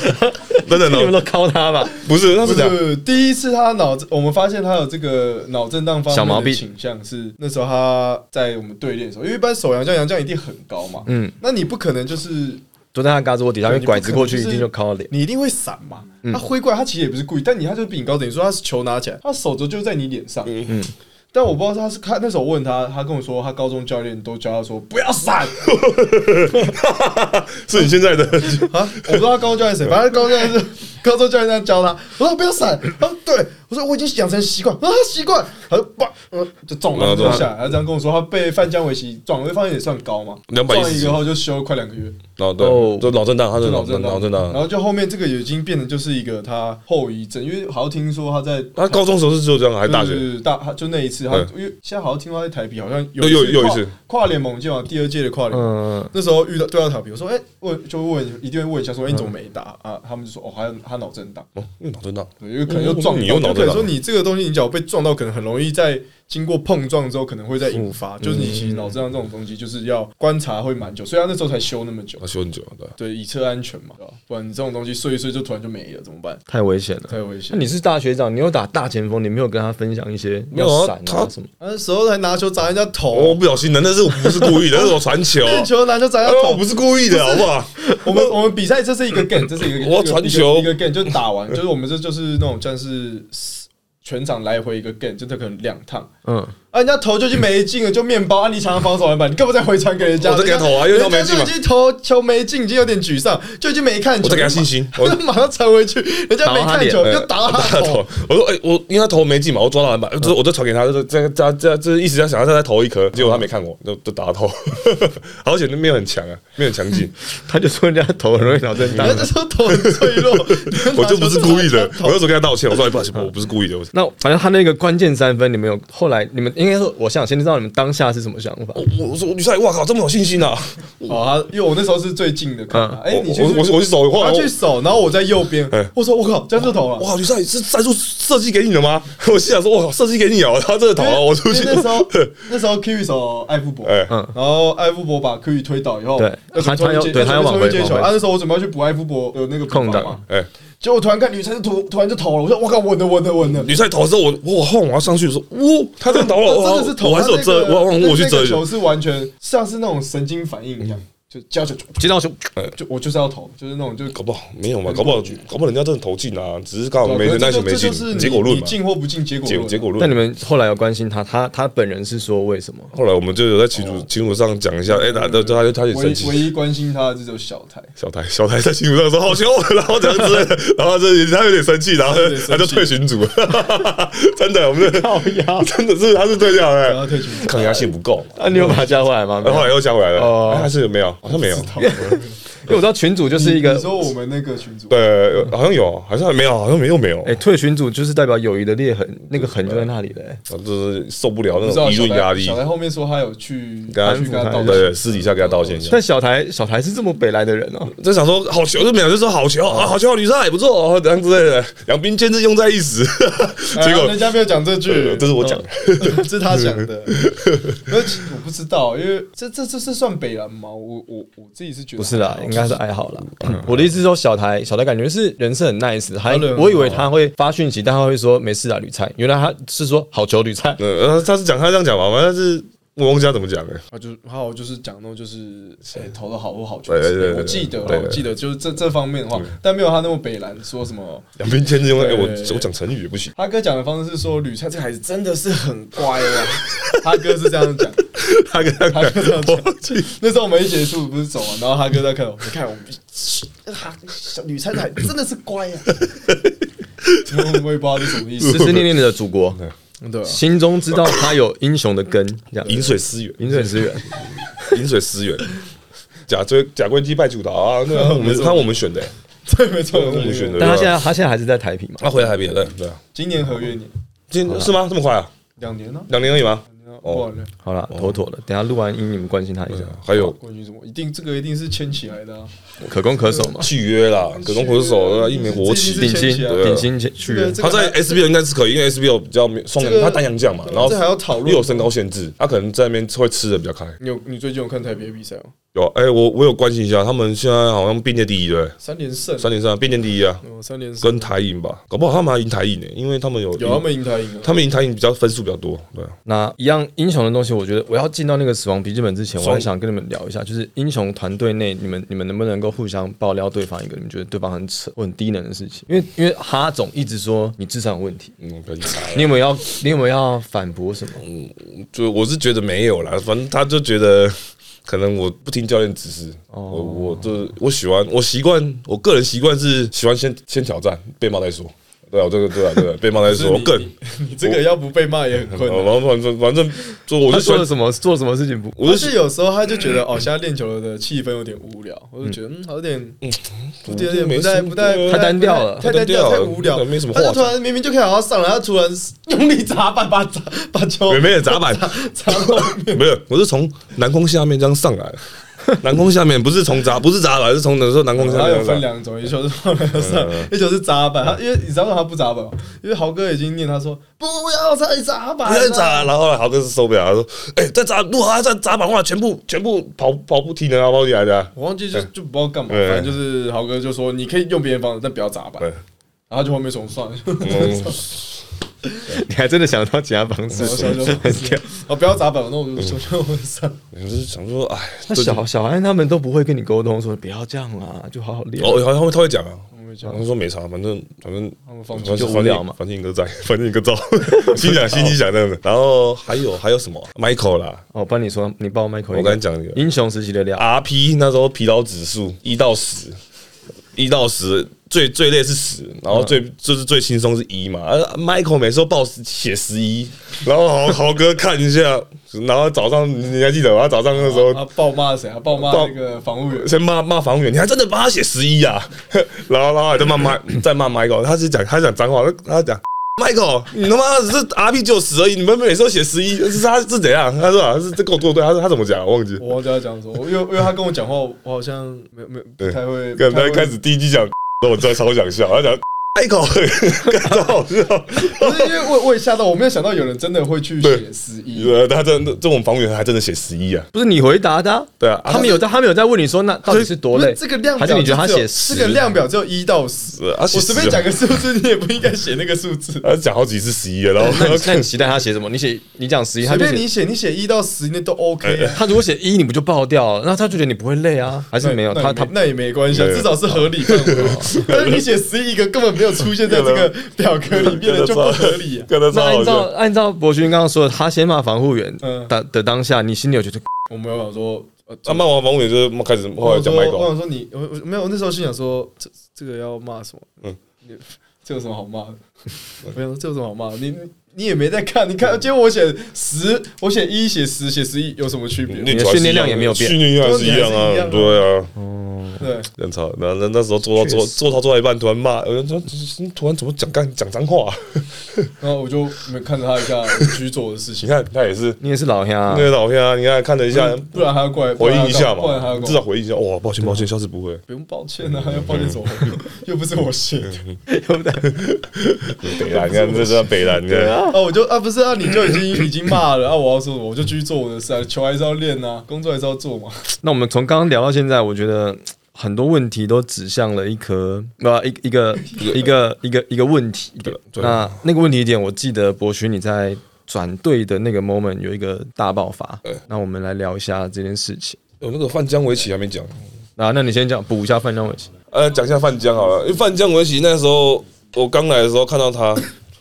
S2: [LAUGHS] 真的脑
S3: 你们都靠他吧？
S2: 不是，他是这样，
S1: 第一次他脑，我们发现他有这个脑震荡方
S3: 小毛病。
S1: 面的倾向是那时候他在我们队练的时候，因为一般手阳将阳将一定很高嘛，
S3: 嗯，
S1: 那你不可能就是
S3: 蹲在他嘎子窝底下，因为拐子过去一定就靠到脸。
S1: 你一定会闪嘛，他挥过来，他其实也不是故意，但你他就是比你高，等于说他是球拿起来，他手肘就在你脸上，
S3: 嗯，
S1: 但我不知道他是他那时候我问他，他跟我说他高中教练都教他说不要闪 [LAUGHS]
S2: 是你现在的，[LAUGHS]
S1: 啊，我不知道他高中教练谁，反正高中教练是高中教练这样教他，我说不要闪，他说，对我说我已经养成习惯啊，习惯，他说不，嗯，就中了，
S2: 然后
S1: 就下来。他这样跟我说，他被范江维奇撞，因为范江也算高嘛，
S2: 两百
S1: 撞一个后就休了快两个月，
S2: 然后就脑震荡，他是脑
S1: 就脑震荡，
S2: 脑震荡
S1: 然。后就后面这个已经变得就是一个他后遗症，因为好像听说他在
S2: 他高中时候是只有这样，还是大学？
S1: 大他就那一次，他因为现在好像听说他在台啤好像有
S2: 又又又一
S1: 跨
S2: 次。
S1: 跨联盟就往第二届的跨联那时候遇到对到台皮，我说哎、问就问一定会问一下说哎、你怎么没打？啊？他们就说哦，还有他脑震荡，
S2: 哦，因为脑震荡。
S1: 对，因为可能又撞到
S2: 你又脑震荡。
S1: 说你这个东西你脚被撞到，可能很容易在经过碰撞之后可能会再引发，就是你其实脑震荡这种东西就是要观察会蛮久，所以他那时候才修那么久
S2: 他。休很久，对。
S1: 对，以测安全嘛，对吧？不然你这种东西睡一睡就突然就没了，怎么办？
S3: 太危险了。
S1: 太危险
S3: 那。你是大学长，你有打大前锋，你没有跟他分享一些
S2: 没有
S3: 闪啊
S2: 他
S3: 什么？
S1: 那时候还拿球砸人家
S2: 我
S1: 头，
S2: 不小心的，那是我不是故意的，那是我传球。[LAUGHS]
S1: 练球拿球砸人家头
S2: 呃我不，是故意的，好不好？
S1: 我们我们比赛这是一个 game，这是一个 [LAUGHS]
S2: 我传球
S1: 一个一个 game 就打完，就是我们这就是那种像是全场来回一个 game，就这可能两趟。
S3: 嗯，
S1: 啊，人家投就已经没进了，就面包啊！你抢防守篮板，你干嘛再回传给人家？
S2: 我再给他投啊因为他没进嘛
S1: 人家就已经投球没进，已经有点沮丧，就已经没看球。
S2: 我再给他信心
S1: 我就马上传回去，人家没看球，
S2: 呃
S1: 就打到他头。。
S2: 我说，哎，我因为他投没进嘛，我抓到篮板，就是我就传给他，就是这这这这意思在想要再投一颗，结果他没看我，就就打他头，而且那没有很强啊，没有很强劲，[LAUGHS]
S3: 他就说人家头很容易脑震荡
S1: 人。家就说头很脆弱，[LAUGHS]
S2: 我就不是故意的。我
S1: 我
S2: 那时候跟他道歉，我说哎不好意思，我不是故意的。我
S3: 那反正他那个关键三分，你们有后来你们应该说，我想先知道你们当下是什么想法。
S2: 我我说女赛，哇靠，这么有信心啊！
S1: 哦，他因为我那时候是最近的哎，
S2: 我
S1: 你去
S2: 我我我去守
S1: 他
S2: 我
S1: 去守，然后我在右边
S2: 哎，
S1: 我说我靠，这样就投了。
S2: 哇，女赛是战术设计给你的吗？我心想说，我靠，设计给你哦，他真的投了，我出去
S1: 那时候 [LAUGHS] 那时候 Kiwi 守艾夫伯，
S2: 哎
S3: 嗯
S1: 然后艾夫博把 Kiwi 推倒以后，
S3: 对
S1: 要
S3: 他他要
S1: 接
S3: 对他要往回
S1: 接球，啊，那时候我准备要去补艾夫博的那个
S3: 空档
S1: 嘛，
S2: 哎，
S1: 结果突然看女生就突突然就投了，我说我靠，稳了稳了稳了，
S2: 女赛投的时候，我我后往上去的时候，呜，他真的投了，
S1: 真的是投，
S2: 我还是有遮，我去遮
S1: 球。是完全像是那种神经反应一样，就交球就
S3: 接到球，
S1: 就我就是要投，就是那种就
S2: 搞不好没有嘛，搞不好搞不好人家真的投进啊，只是刚好没人耐
S1: 这
S2: 心没进结果论嘛，
S1: 进或不进结果
S2: 结
S1: 论
S2: 结果论。
S3: 那你们后来有关心他，他他本人是说为什么？
S2: 后来我们就有在群主群主上讲一下，哎，他他他他也
S1: 唯
S2: 生气。
S1: 唯，一关心他的只有小台。
S2: 小台小台在群主上说好球，然后这样之类的，[LAUGHS] 然后这他有点生气，然后他就退群主，[LAUGHS] 真的，我们的
S3: 靠腰。
S2: 真的是他是退掉
S1: 然
S2: 了，
S1: 后退群，
S2: 抗压性不够，
S3: 啊，你有把他加回来吗？
S2: 然后后来又加回来
S3: 哦。
S2: 了，哎还是没有，好像没有，[LAUGHS]
S3: 因为我知道群主就是一个
S1: 你，说我们那个群主，
S2: 对，好像有，好像没有，好像没有没有，
S3: 哎，退群主就是代表友谊的裂痕，那个痕就在那里了。哎
S2: 就是受不了那种舆论压力。
S1: 小，台后面说他有去
S2: 跟他
S1: 去跟他道歉，
S2: 私底下跟他道歉一下。
S3: 但小台小台是这么北来的人哦，
S2: 就想说好球就没有，就说好球啊，好球，女生也不错，哦这样之类的，两兵兼之用在一时。
S1: 哎
S2: 结果
S1: 人家没有讲这句。
S2: 呃，这是我讲。的，[LAUGHS]
S1: 这是他讲的，[LAUGHS] 我不知道，因为这这这是算北蓝吗？我我我自己是觉得
S3: 不是啦应该是爱好了。我的意思是说，小台小台感觉是人是很 nice，还我以为他会发讯息，但他会说没事啊，吕菜。原来他是说好球吕菜。
S2: 呃，他是讲他这样讲吧，反正是我忘记他怎么讲的。
S1: 他就还有就是讲那种就是谁投的好或好球
S2: 对对
S1: 我记得我记得就是这这方面的话，但没有他那么北蓝说什么。
S2: 两边天之用在，哎，我我讲成语也不行。
S1: 他哥讲的方式是说吕菜这孩子真的是很乖啊，[LAUGHS] 他哥是这样讲。[LAUGHS]
S2: 他跟他
S1: 他哥这样讲那时候我们一结束不是走完，然后他哥在看我，你看我们哈小女菜菜 [COUGHS] 真的是乖呀、啊，我也不知道是什么意思
S3: 思思念念的祖国，[LAUGHS]
S1: 对啊，
S3: 心中知道他有英雄的根，这样
S2: 饮水思源，
S3: 饮水思源。
S2: 饮水思源。[LAUGHS] 假追假龟鸡拜主导啊，那个我们看我们选的，
S1: 对，没错，
S2: 我们选的。
S3: 但他现在他现在还是在台平嘛？
S2: 他回来台北了，对啊。
S1: 今年合约年
S2: 今是吗？这么快啊？
S1: 两年呢，
S2: 两年而已吗？
S3: 好了，妥妥的。等下录完音，你们关心他一下，
S2: 还有
S1: 关心什么？一定这个一定是牵起来的啊！
S3: 可攻可守嘛，
S2: 续约啦，可攻可守一名国旗
S1: 这，
S3: 顶薪顶薪去
S1: 这个这个
S2: 他在 SBL 应该是可以，因为 SBL 比较没双他单阳将嘛，然后
S1: 这还要讨论。
S2: 又有身高限制，他可能在那边会吃的比较开。
S1: 你有你最近有看台北的比赛吗？
S2: 有，哎，我我有关心一下，他们现在好像并列第一，对
S1: 三连胜，
S2: 三连胜啊，并列第一啊，
S1: 哦，三连胜，
S2: 跟台银吧，搞不好他们还赢台银呢，因为他们有
S1: 有他们赢台赢了。
S2: 他们赢台银比较分数比较多，对啊，
S3: 那一样英雄的东西，我觉得我要进到那个死亡笔记本之前，我还想跟你们聊一下，就是英雄团队内，你们你们能不能够互相爆料对方一个你们觉得对方很扯或很低能的事情？因为因为哈总一直说你智商有问题，
S2: 嗯，不要去查了
S3: 你有没有要你有没有要反驳什么？
S2: 就我是觉得没有啦，反正他就觉得 [LAUGHS] 可能我不听教练指示，我我就我喜欢我习惯，我个人习惯是喜欢先先挑战，被骂再说。对啊，这个对啊对啊，被骂再说
S1: 是你
S2: 更，[LAUGHS]
S1: 你这个要不被骂也很困难。
S2: 然后反正反正做我就
S3: 做了什么？做了什么事情不？
S2: 我就
S1: 且有时候他就觉得哦，现在练球的气氛有点无聊，我就觉得嗯，好有点，有点有点不太不太
S3: 太单调了
S1: 太单调，
S2: 太
S1: 无聊，
S2: 没什么话
S1: 他就突然明明就可以好好上来，他突然 [LAUGHS] 用力砸板，把砸把球
S2: 没没有砸板，
S1: 砸到外面。
S2: 没有，我是从篮筐下面这样上来的。[LAUGHS] 南空下面不是从砸，不是砸板，是从那时候南空下面它有。
S1: 分两种，一球是放在上，一球是砸板。他因为你知道他不砸板吗，因为豪哥已经念他说不要再砸板，
S2: 不要砸，然后豪哥是受不了，他说：“哎、再砸，如果他再砸板的话，全部全部跑跑步体能啊，跑起来的、啊。
S1: 我忘记就就不知道干嘛，反正就是豪哥就说你可以用别人方式，但不要砸板。然后就后面从算 [LAUGHS] [LAUGHS]
S3: 你还真的想到其他方式
S1: 然后？小就
S3: 很屌。
S1: 哦不要砸板，那我就我就会上。
S2: 我就是想说，哎，
S3: 那小小安他们都不会跟你沟通说不要这样啦，就好好练。
S2: 哦，好像他会讲啊，
S1: 他会讲
S2: 他说没啥，反正反正
S1: 他们放
S2: 反正
S3: 就无聊嘛
S2: 反正一个在，反正一个照，[LAUGHS] 心想心机想这样子。然后还有还有什么？Michael 啦，
S3: 哦，帮你说，你帮我 Michael，
S2: 我刚才讲那个
S3: 英雄时期的料
S2: ，RP 那时候疲劳指数一到十，一到十最最累是十，然后最、就是最轻松是一嘛。而 Michael 每次都报写十一，然后豪豪哥看一下，然后早上你你还记得吗？他早上那时候
S1: 他暴骂谁啊？暴骂那个防务员。
S2: 先骂骂防务员，你还真的帮他写十一啊？[LAUGHS] 然后然后还在骂骂再 [COUGHS] 骂 Michael，他是讲他讲脏话，他讲 Michael，你他妈只是 RP 只有十而已，你们每次都写十一，是他是怎样？他说啊，是这跟我作对，他说他怎么讲？我忘记。
S1: 我忘记他讲什么，因为因为他跟我讲话，我好像没有没有不太会。
S2: 跟他
S1: 一
S2: 开始第一句讲，[LAUGHS] 我真的超想笑，他讲 Michael，超好笑。
S1: 不是因为我我也吓到，我没有想到有人真的会去写十一。
S2: 呃，他真的这种防务员还真的写十一啊，
S3: 不是你回答的啊，
S2: 对啊，
S3: 他们有在，他们有在问你说，那到底是多累？
S1: 这个量表
S3: 还是你觉得他
S1: 就只有
S3: 写？
S1: 这个量表只有一到十？我随便
S2: 10啊
S1: 讲个数字，你也不应该写那个数字。
S2: 他讲好几次十一了，然后
S3: 那你那你期待他写什么？你写你讲十一，他
S1: 随
S3: 就写。
S1: 便你写，你写一到十那都 OK 啊。
S3: 他如果写一，你不就爆掉了？那他就觉得你不会累啊？还是没有？
S1: 那
S3: 他他
S1: 那也没那也没关系啊，至少是合理范围。[LAUGHS] 但是你写十一个根本没有出现在这个表格里面的，就不合理啊。
S3: 那按照。按照博勋刚刚说的，他先骂防护员
S1: 嗯
S3: 的的当下，你心里有觉得
S1: 我没有想说，呃，
S2: 他骂完防护员就是开始后来讲
S1: 麦狗我想说你，我我没有，我那时候心想说，这这个要骂什么？嗯
S2: 嗯，
S1: 这有什么好骂的？[LAUGHS] 我想说这有什么好骂的？你你你也没在看，你看，结果我写十，我写一，写十，写十一，有什么区别？
S2: 你
S3: 的训练量也没有变
S2: 训练量还是一样啊对啊，
S1: 对，
S2: 人操，那那那时候做到做做到做到一半，突然骂，有人说突然怎么讲干讲脏话？[LAUGHS]
S1: 然后我就没看着他一下居做的事情你，
S2: 看他也是
S3: 你也是老乡啊
S2: 那？个老乡啊，你看看了一下，
S1: 不然还要过来
S2: 回应一下
S1: 不然还要
S2: 嘛，至少回应一下。哇，抱歉抱歉，下次不会。
S1: 不用抱歉啊，要抱歉什么？又不是我写的。[LAUGHS] [LAUGHS]
S2: 北兰，你看这是北兰，你看
S1: 啊，[LAUGHS] 我就啊，不是啊，你就已经已经骂了啊，我要说，我就继续做我的事啊，球还是要练啊，工作还是要做嘛。[LAUGHS]
S3: 那我们从刚刚聊到现在，我觉得很多问题都指向了一颗啊一一个一个一个一个问题点。
S2: 对
S3: 那那个问题点，我记得博勋你在转队的那个 moment 有一个大爆发
S2: 对。
S3: 那我们来聊一下这件事情。
S2: 有那个范江围棋还没讲，
S3: 啊，那你先讲补一下范江伟奇。
S2: 呃，讲一下范江好了，因为范江围棋那时候我刚来的时候看到他。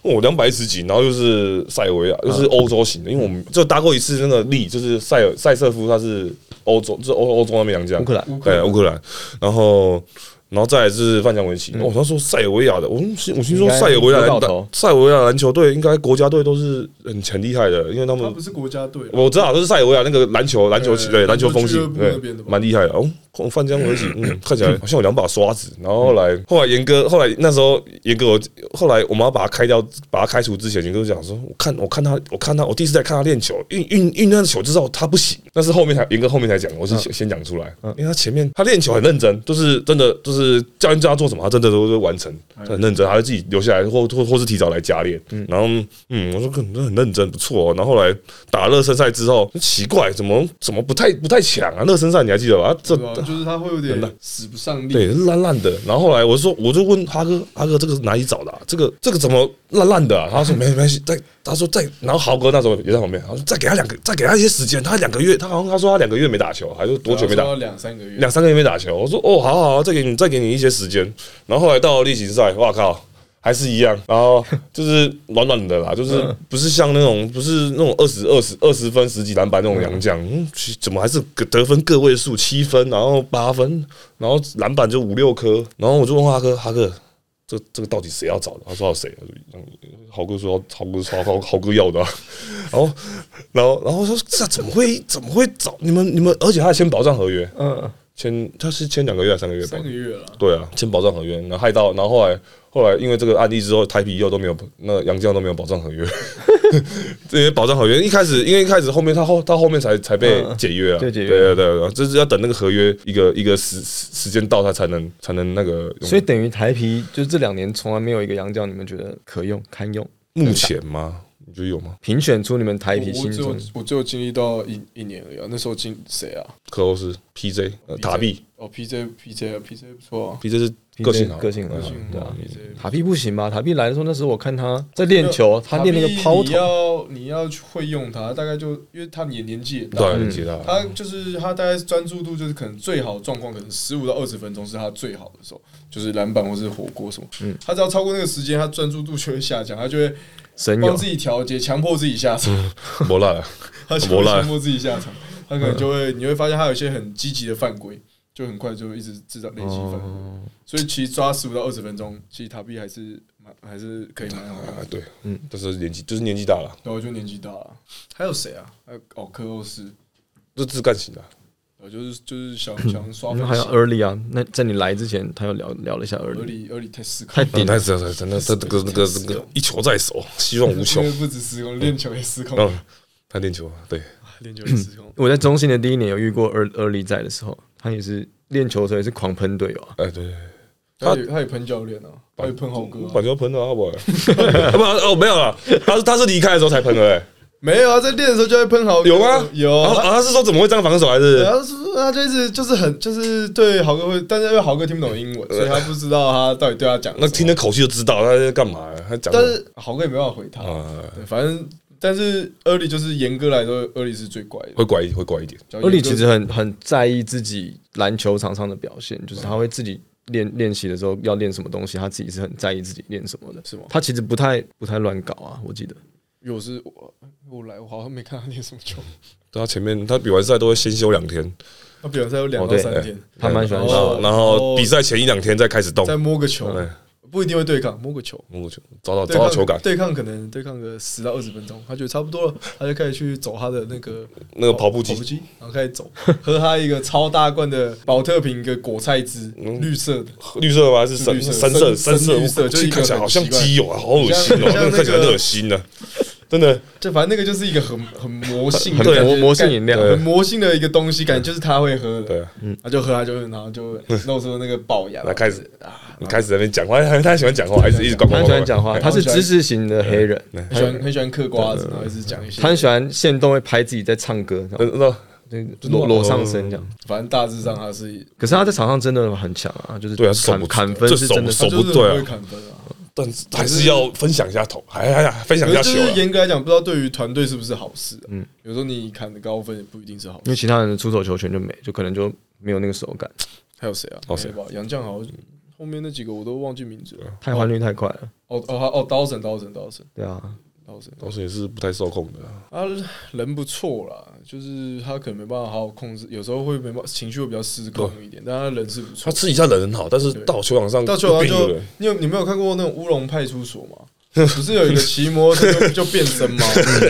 S2: 我两百一十几，然后又是塞尔维亚，又是欧洲型的，因为我们就搭过一次那个利，就是塞尔塞瑟夫，他是欧洲，就是欧欧洲那边两家，
S3: 乌克兰。
S2: 对乌克兰，然后然后再来是范江维奇，哦，他说塞尔维亚的，我心我听说塞尔维亚塞尔维亚篮球队应该国家队都是很很厉害的，因为他们
S1: 他不是国家队，
S2: 我知道，都是塞尔维亚那个篮球篮球
S1: 对
S2: 对篮球风气对
S1: 边的
S2: 蛮厉害的。哦。范江回起，[COUGHS] 嗯，看起来 [COUGHS] 好像有两把刷子。然后后来后来严哥，后来那时候严哥我后来我们要把他开掉，把他开除之前，严哥就讲说，我看我看他我看他我第一次在看他练球，运运运那个球就知道他不行。但是后面才严哥后面才讲，我是先先讲出来，因为他前面他练球很认真，就是真的就是教练叫他做什么，他真的都是完成，很认真，他会自己留下来或或或是提早来加练。然后嗯，我说可能很认真，不错、哦。然后后来打热身赛之后，奇怪，怎么怎么不太不太强啊？热身赛你还记得吧？这？
S1: 就是他会有点使不上力。
S2: 对，烂烂的。然后后来我就说，我就问哈哥，哈哥这个是哪里找的、啊？这个这个怎么烂烂的、啊？他说没没关系，再他说再，然后豪哥那时候也在旁边，他说再给他两个，再给他一些时间，他两个月，他好像他说他两个月没打球，还是多久没打
S1: 两三个月，
S2: 两三个月没打球。我说哦，好好好，再给你再给你一些时间。然后后来到了例行赛，哇靠！还是一样，然后就是软软的啦，就是不是像那种不是那种二十二十二十分十几篮板那种洋将，嗯，怎么还是得分个位数七分，然后八分，然后篮板就五六颗，然后我就问哈哥，哈哥，这这个到底谁要找的？他说要谁？豪哥说豪哥说豪豪哥要的啊、然后然后然后说这怎么会怎么会找你们你们？而且他还签保障合约，
S3: 嗯，
S2: 签他是签两个月还是三个月？
S1: 三个月了，
S2: 对啊，签保障合约，然后害到，然后后来后来因为这个案例之后，台啤以后都没有那杨绛都没有保障合约，[LAUGHS] 这些保障合约一开始因为一开始后面他后到后面才才被
S3: 嗯
S2: 解约啊，
S3: 对解约
S2: 对对对对，这是要等那个合约一个一个时时时间到，他才能才能那个。
S3: 所以等于台皮就是这两年从来没有一个杨将，你们觉得可用堪用，
S2: 目前吗？你觉得有吗？
S3: 评选出你们台皮
S1: 我只有
S3: 心中
S1: 我只有经历到一一年而已啊。那时候经谁啊？
S2: 克罗斯、PJ、呃塔币
S1: 哦，PJ PJ 啊，PJ 不错啊。
S2: ，PJ 是个性好，
S3: 个性很好
S1: 个性，
S3: 对啊。塔皮不行吧？塔皮来的时候，那时候我看他在练球，他练那个抛
S1: 你，要你要去会用他，大概就因为他年年纪也大，
S2: 对，很其他。
S1: 他就是他大概专注度就是可能最好状况，可能十五到二十分钟是他最好的时候，就是篮板或是火锅什么。
S3: 嗯。
S1: 他只要超过那个时间，他专注度就会下降，他就会帮自己调节，强迫自己下场，
S2: 不赖啊，[LAUGHS]
S1: 他强迫自己下场，他可能就会你会发现他有一些很积极的犯规，就很快就一直制造累积分。
S3: 哦，
S1: 所以其实抓十五到二十分钟，其实塔比还是蛮还是可以蛮好的。
S2: 啊对，
S3: 嗯
S2: 嗯，但是年纪就是年纪大了，
S1: 然后就年纪大了，还有谁啊？还有哦，科欧斯，
S2: 这自干型的。
S1: 我，就是就是想想刷分
S3: 那还有
S1: 析
S3: early 啊，那在你来之前，他又聊聊了一下
S1: 俄
S3: early，
S1: 里俄里太失控
S3: 太，
S2: 嗯，
S3: 顶了
S2: 但，是真的，他这个这个这个一球在手，希望无穷
S1: 不止失控，练球也失控，
S2: 嗯，他练球，对，
S1: 练球也失控。
S3: 我在中信的第一年有遇过 early early 在的时候，他也是练球的时候也是狂喷队友啊，
S2: 哎对，
S1: 他也他也喷教练啊，他也喷豪哥啊
S2: 板，球喷的啊 [LAUGHS] 不，不哦没有了，他是他是离开的时候才喷的，哎，
S1: 没有啊，在练的时候就会喷豪哥，
S2: 有吗？
S1: 有
S2: 啊，啊他是说怎么会这样防守还是
S1: 对？他是他就一直就是很就是对豪哥会，但是因为豪哥听不懂英文，所以他不知道他到底对他讲。
S2: 那听的口气就知道他在干嘛，他讲
S1: 但是豪哥也没办法回他，
S2: 啊
S1: 对，反正但是 early 就是严格来说，early 是最乖的。
S2: 会乖一会乖一点
S3: ，early 其实很很在意自己篮球场上的表现，就是他会自己练练习的时候要练什么东西，他自己是很在意自己练什么的，
S1: 是吗？
S3: 他其实不太不太乱搞啊，我记得。
S1: 有时我是我我来，我好像没看他练什么球。
S2: 他前面他比完赛都会先休两天，
S1: 他比完赛有两
S3: 哦对
S1: 到三天，
S3: 他蛮喜欢
S2: 然后比赛前一两天再开始动，
S1: 再摸个球，
S2: 对，
S1: 不一定会对抗，摸个球。
S2: 摸个球找到找到球感，
S1: 对抗可能对抗个十到二十分钟，他觉得差不多了，他就开始去走他的那个
S2: 那个跑步机
S1: 跑步机，然后开始走，喝他一个超大罐的保特瓶，一个果菜汁，
S2: 嗯
S1: 绿色的，
S2: 绿色吗？还是深深色
S1: 深
S2: 深色？
S1: 绿色就
S2: 看起来好像鸡油啊，好恶心哦，那个看起来恶心的，真的。
S1: 就反正那个就是一个很很魔性的
S3: 很，魔魔性饮料。
S1: 很魔性的一个东西，感觉就是他会喝。的，
S2: 对。嗯，
S1: 他就喝，他就然后就露出那个龅牙，
S2: 那开始
S1: 啊，
S2: 你开始在那边讲话，他他喜欢讲话，还是一直咣咣
S3: 他很喜欢讲话，他是知识型的黑人，
S1: 很喜欢很喜欢嗑瓜子，然后一直讲一些。
S3: 他，很喜欢现动会拍自己在唱歌，然后
S2: 那
S3: 就裸裸上身这样。
S1: 反正大致上他是
S3: 可是他在场上真的很强啊，就是
S2: 对啊手
S3: 砍砍分
S2: 这
S3: 是真的
S2: 手不对啊。
S1: 砍分啊。
S2: 但是还是要分享一下头，还还还分享一下球啊。
S1: 严格来讲，不知道对于团队是不是好事、
S3: 嗯，
S1: 有时候你砍的高分也不一定是好事
S3: 因为。其他人的出手球权就没，就可能就没有那个手感，
S1: 还有谁啊？
S2: 哦谁
S1: 吧？杨绛好像后面那几个我都忘记名字了。
S3: 太换率太快了。
S1: 哦哦哦，刀神刀神刀神
S3: 对啊，
S1: 刀神，
S2: 当时也是不太受控的啊，
S1: 他人不错啦，就是他可能没办法好好控制，有时候会没办法情绪会比较失控一点，但他人是不错。
S2: 他私底下人很好，但是到球场上
S1: 到球场上就你有你没有看过那种乌龙派出所吗？不是有一个骑摩托车就就变身吗？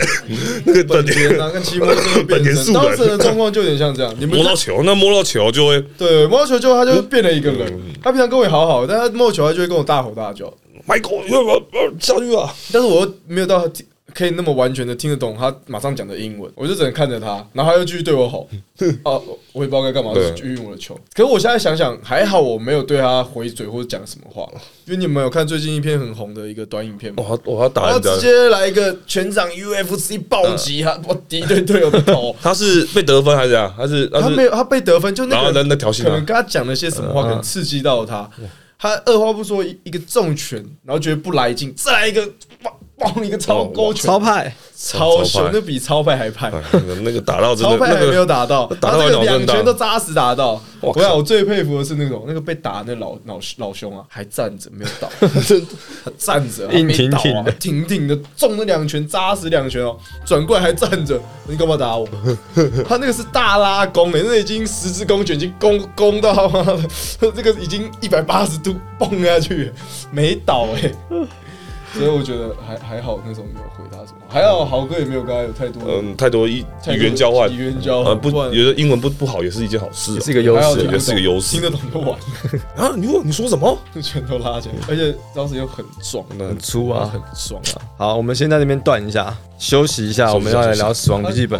S1: [LAUGHS]
S2: 那个本
S1: 本田啊，跟骑摩托车就变身，当时的状况就有点像这样。你们
S2: 摸到球，那摸到球就会
S1: 对摸到球之后，他就变了一个人。他平常跟我也好好，但他摸到球，他就会跟我大吼大叫。
S2: Michael 要不要下去啊？
S1: 但是我又没有到听可以那么完全的听得懂他马上讲的英文，我就只能看着他，然后他又继续对我吼。哦，[LAUGHS] 我也不知道该干嘛，就运我的球。可是我现在想想，还好我没有对他回嘴或者讲什么话了，因为你们有看最近一篇很红的一个短影片吗？
S2: 我要我要打
S1: 他
S2: 人家
S1: 直，接来一个全场 UFC 暴击他，我敌对队友的头。[LAUGHS]
S2: 他是被得分还是怎样？他是是
S1: 他没有，他被得分，就那个
S2: 那那调戏他，
S1: 可能跟他讲了些什么话，可能刺激到他。他二话不说一个重拳，然后觉得不来劲，再来一个，哇嘣一个超勾拳，
S3: 超派，
S1: 超凶，
S2: 超派
S1: 那比超派还派。
S2: 哎那个打到真的
S1: 超派还没有打到，[LAUGHS]
S2: 打到
S1: 他这个两拳都扎实打到。我想我最佩服的是那种那个被打那老老老兄啊，还站着没有倒，他 [LAUGHS] 站着啊
S3: 硬
S1: 没倒啊
S3: 挺挺的
S1: 挺挺的中了两拳扎实两拳哦，转过来还站着，你干嘛打我？[LAUGHS] 他那个是大拉弓诶，那已经十字弓卷已经弓弓到他妈的，这个已经一百八十度蹦下去，没倒诶。所以我觉得还还好，那时候没有回答什么，还好豪哥也没有跟他有太多
S2: 嗯，太多语语言交换，
S1: 语言交
S2: 呃，
S1: 换，
S2: 不，
S1: 然
S2: 有的英文不不好也是一件好事啊，
S3: 是一个优势
S2: 也是个优势。
S1: 听得懂就完了，
S2: 啊！你说你说什么？
S1: 就拳头拉起来，而且当时又很壮，
S2: 那
S3: 很粗啊。
S1: 很爽啊！
S3: 好，我们先在那边断一下，休息一下，我们要来聊《死亡笔记本》。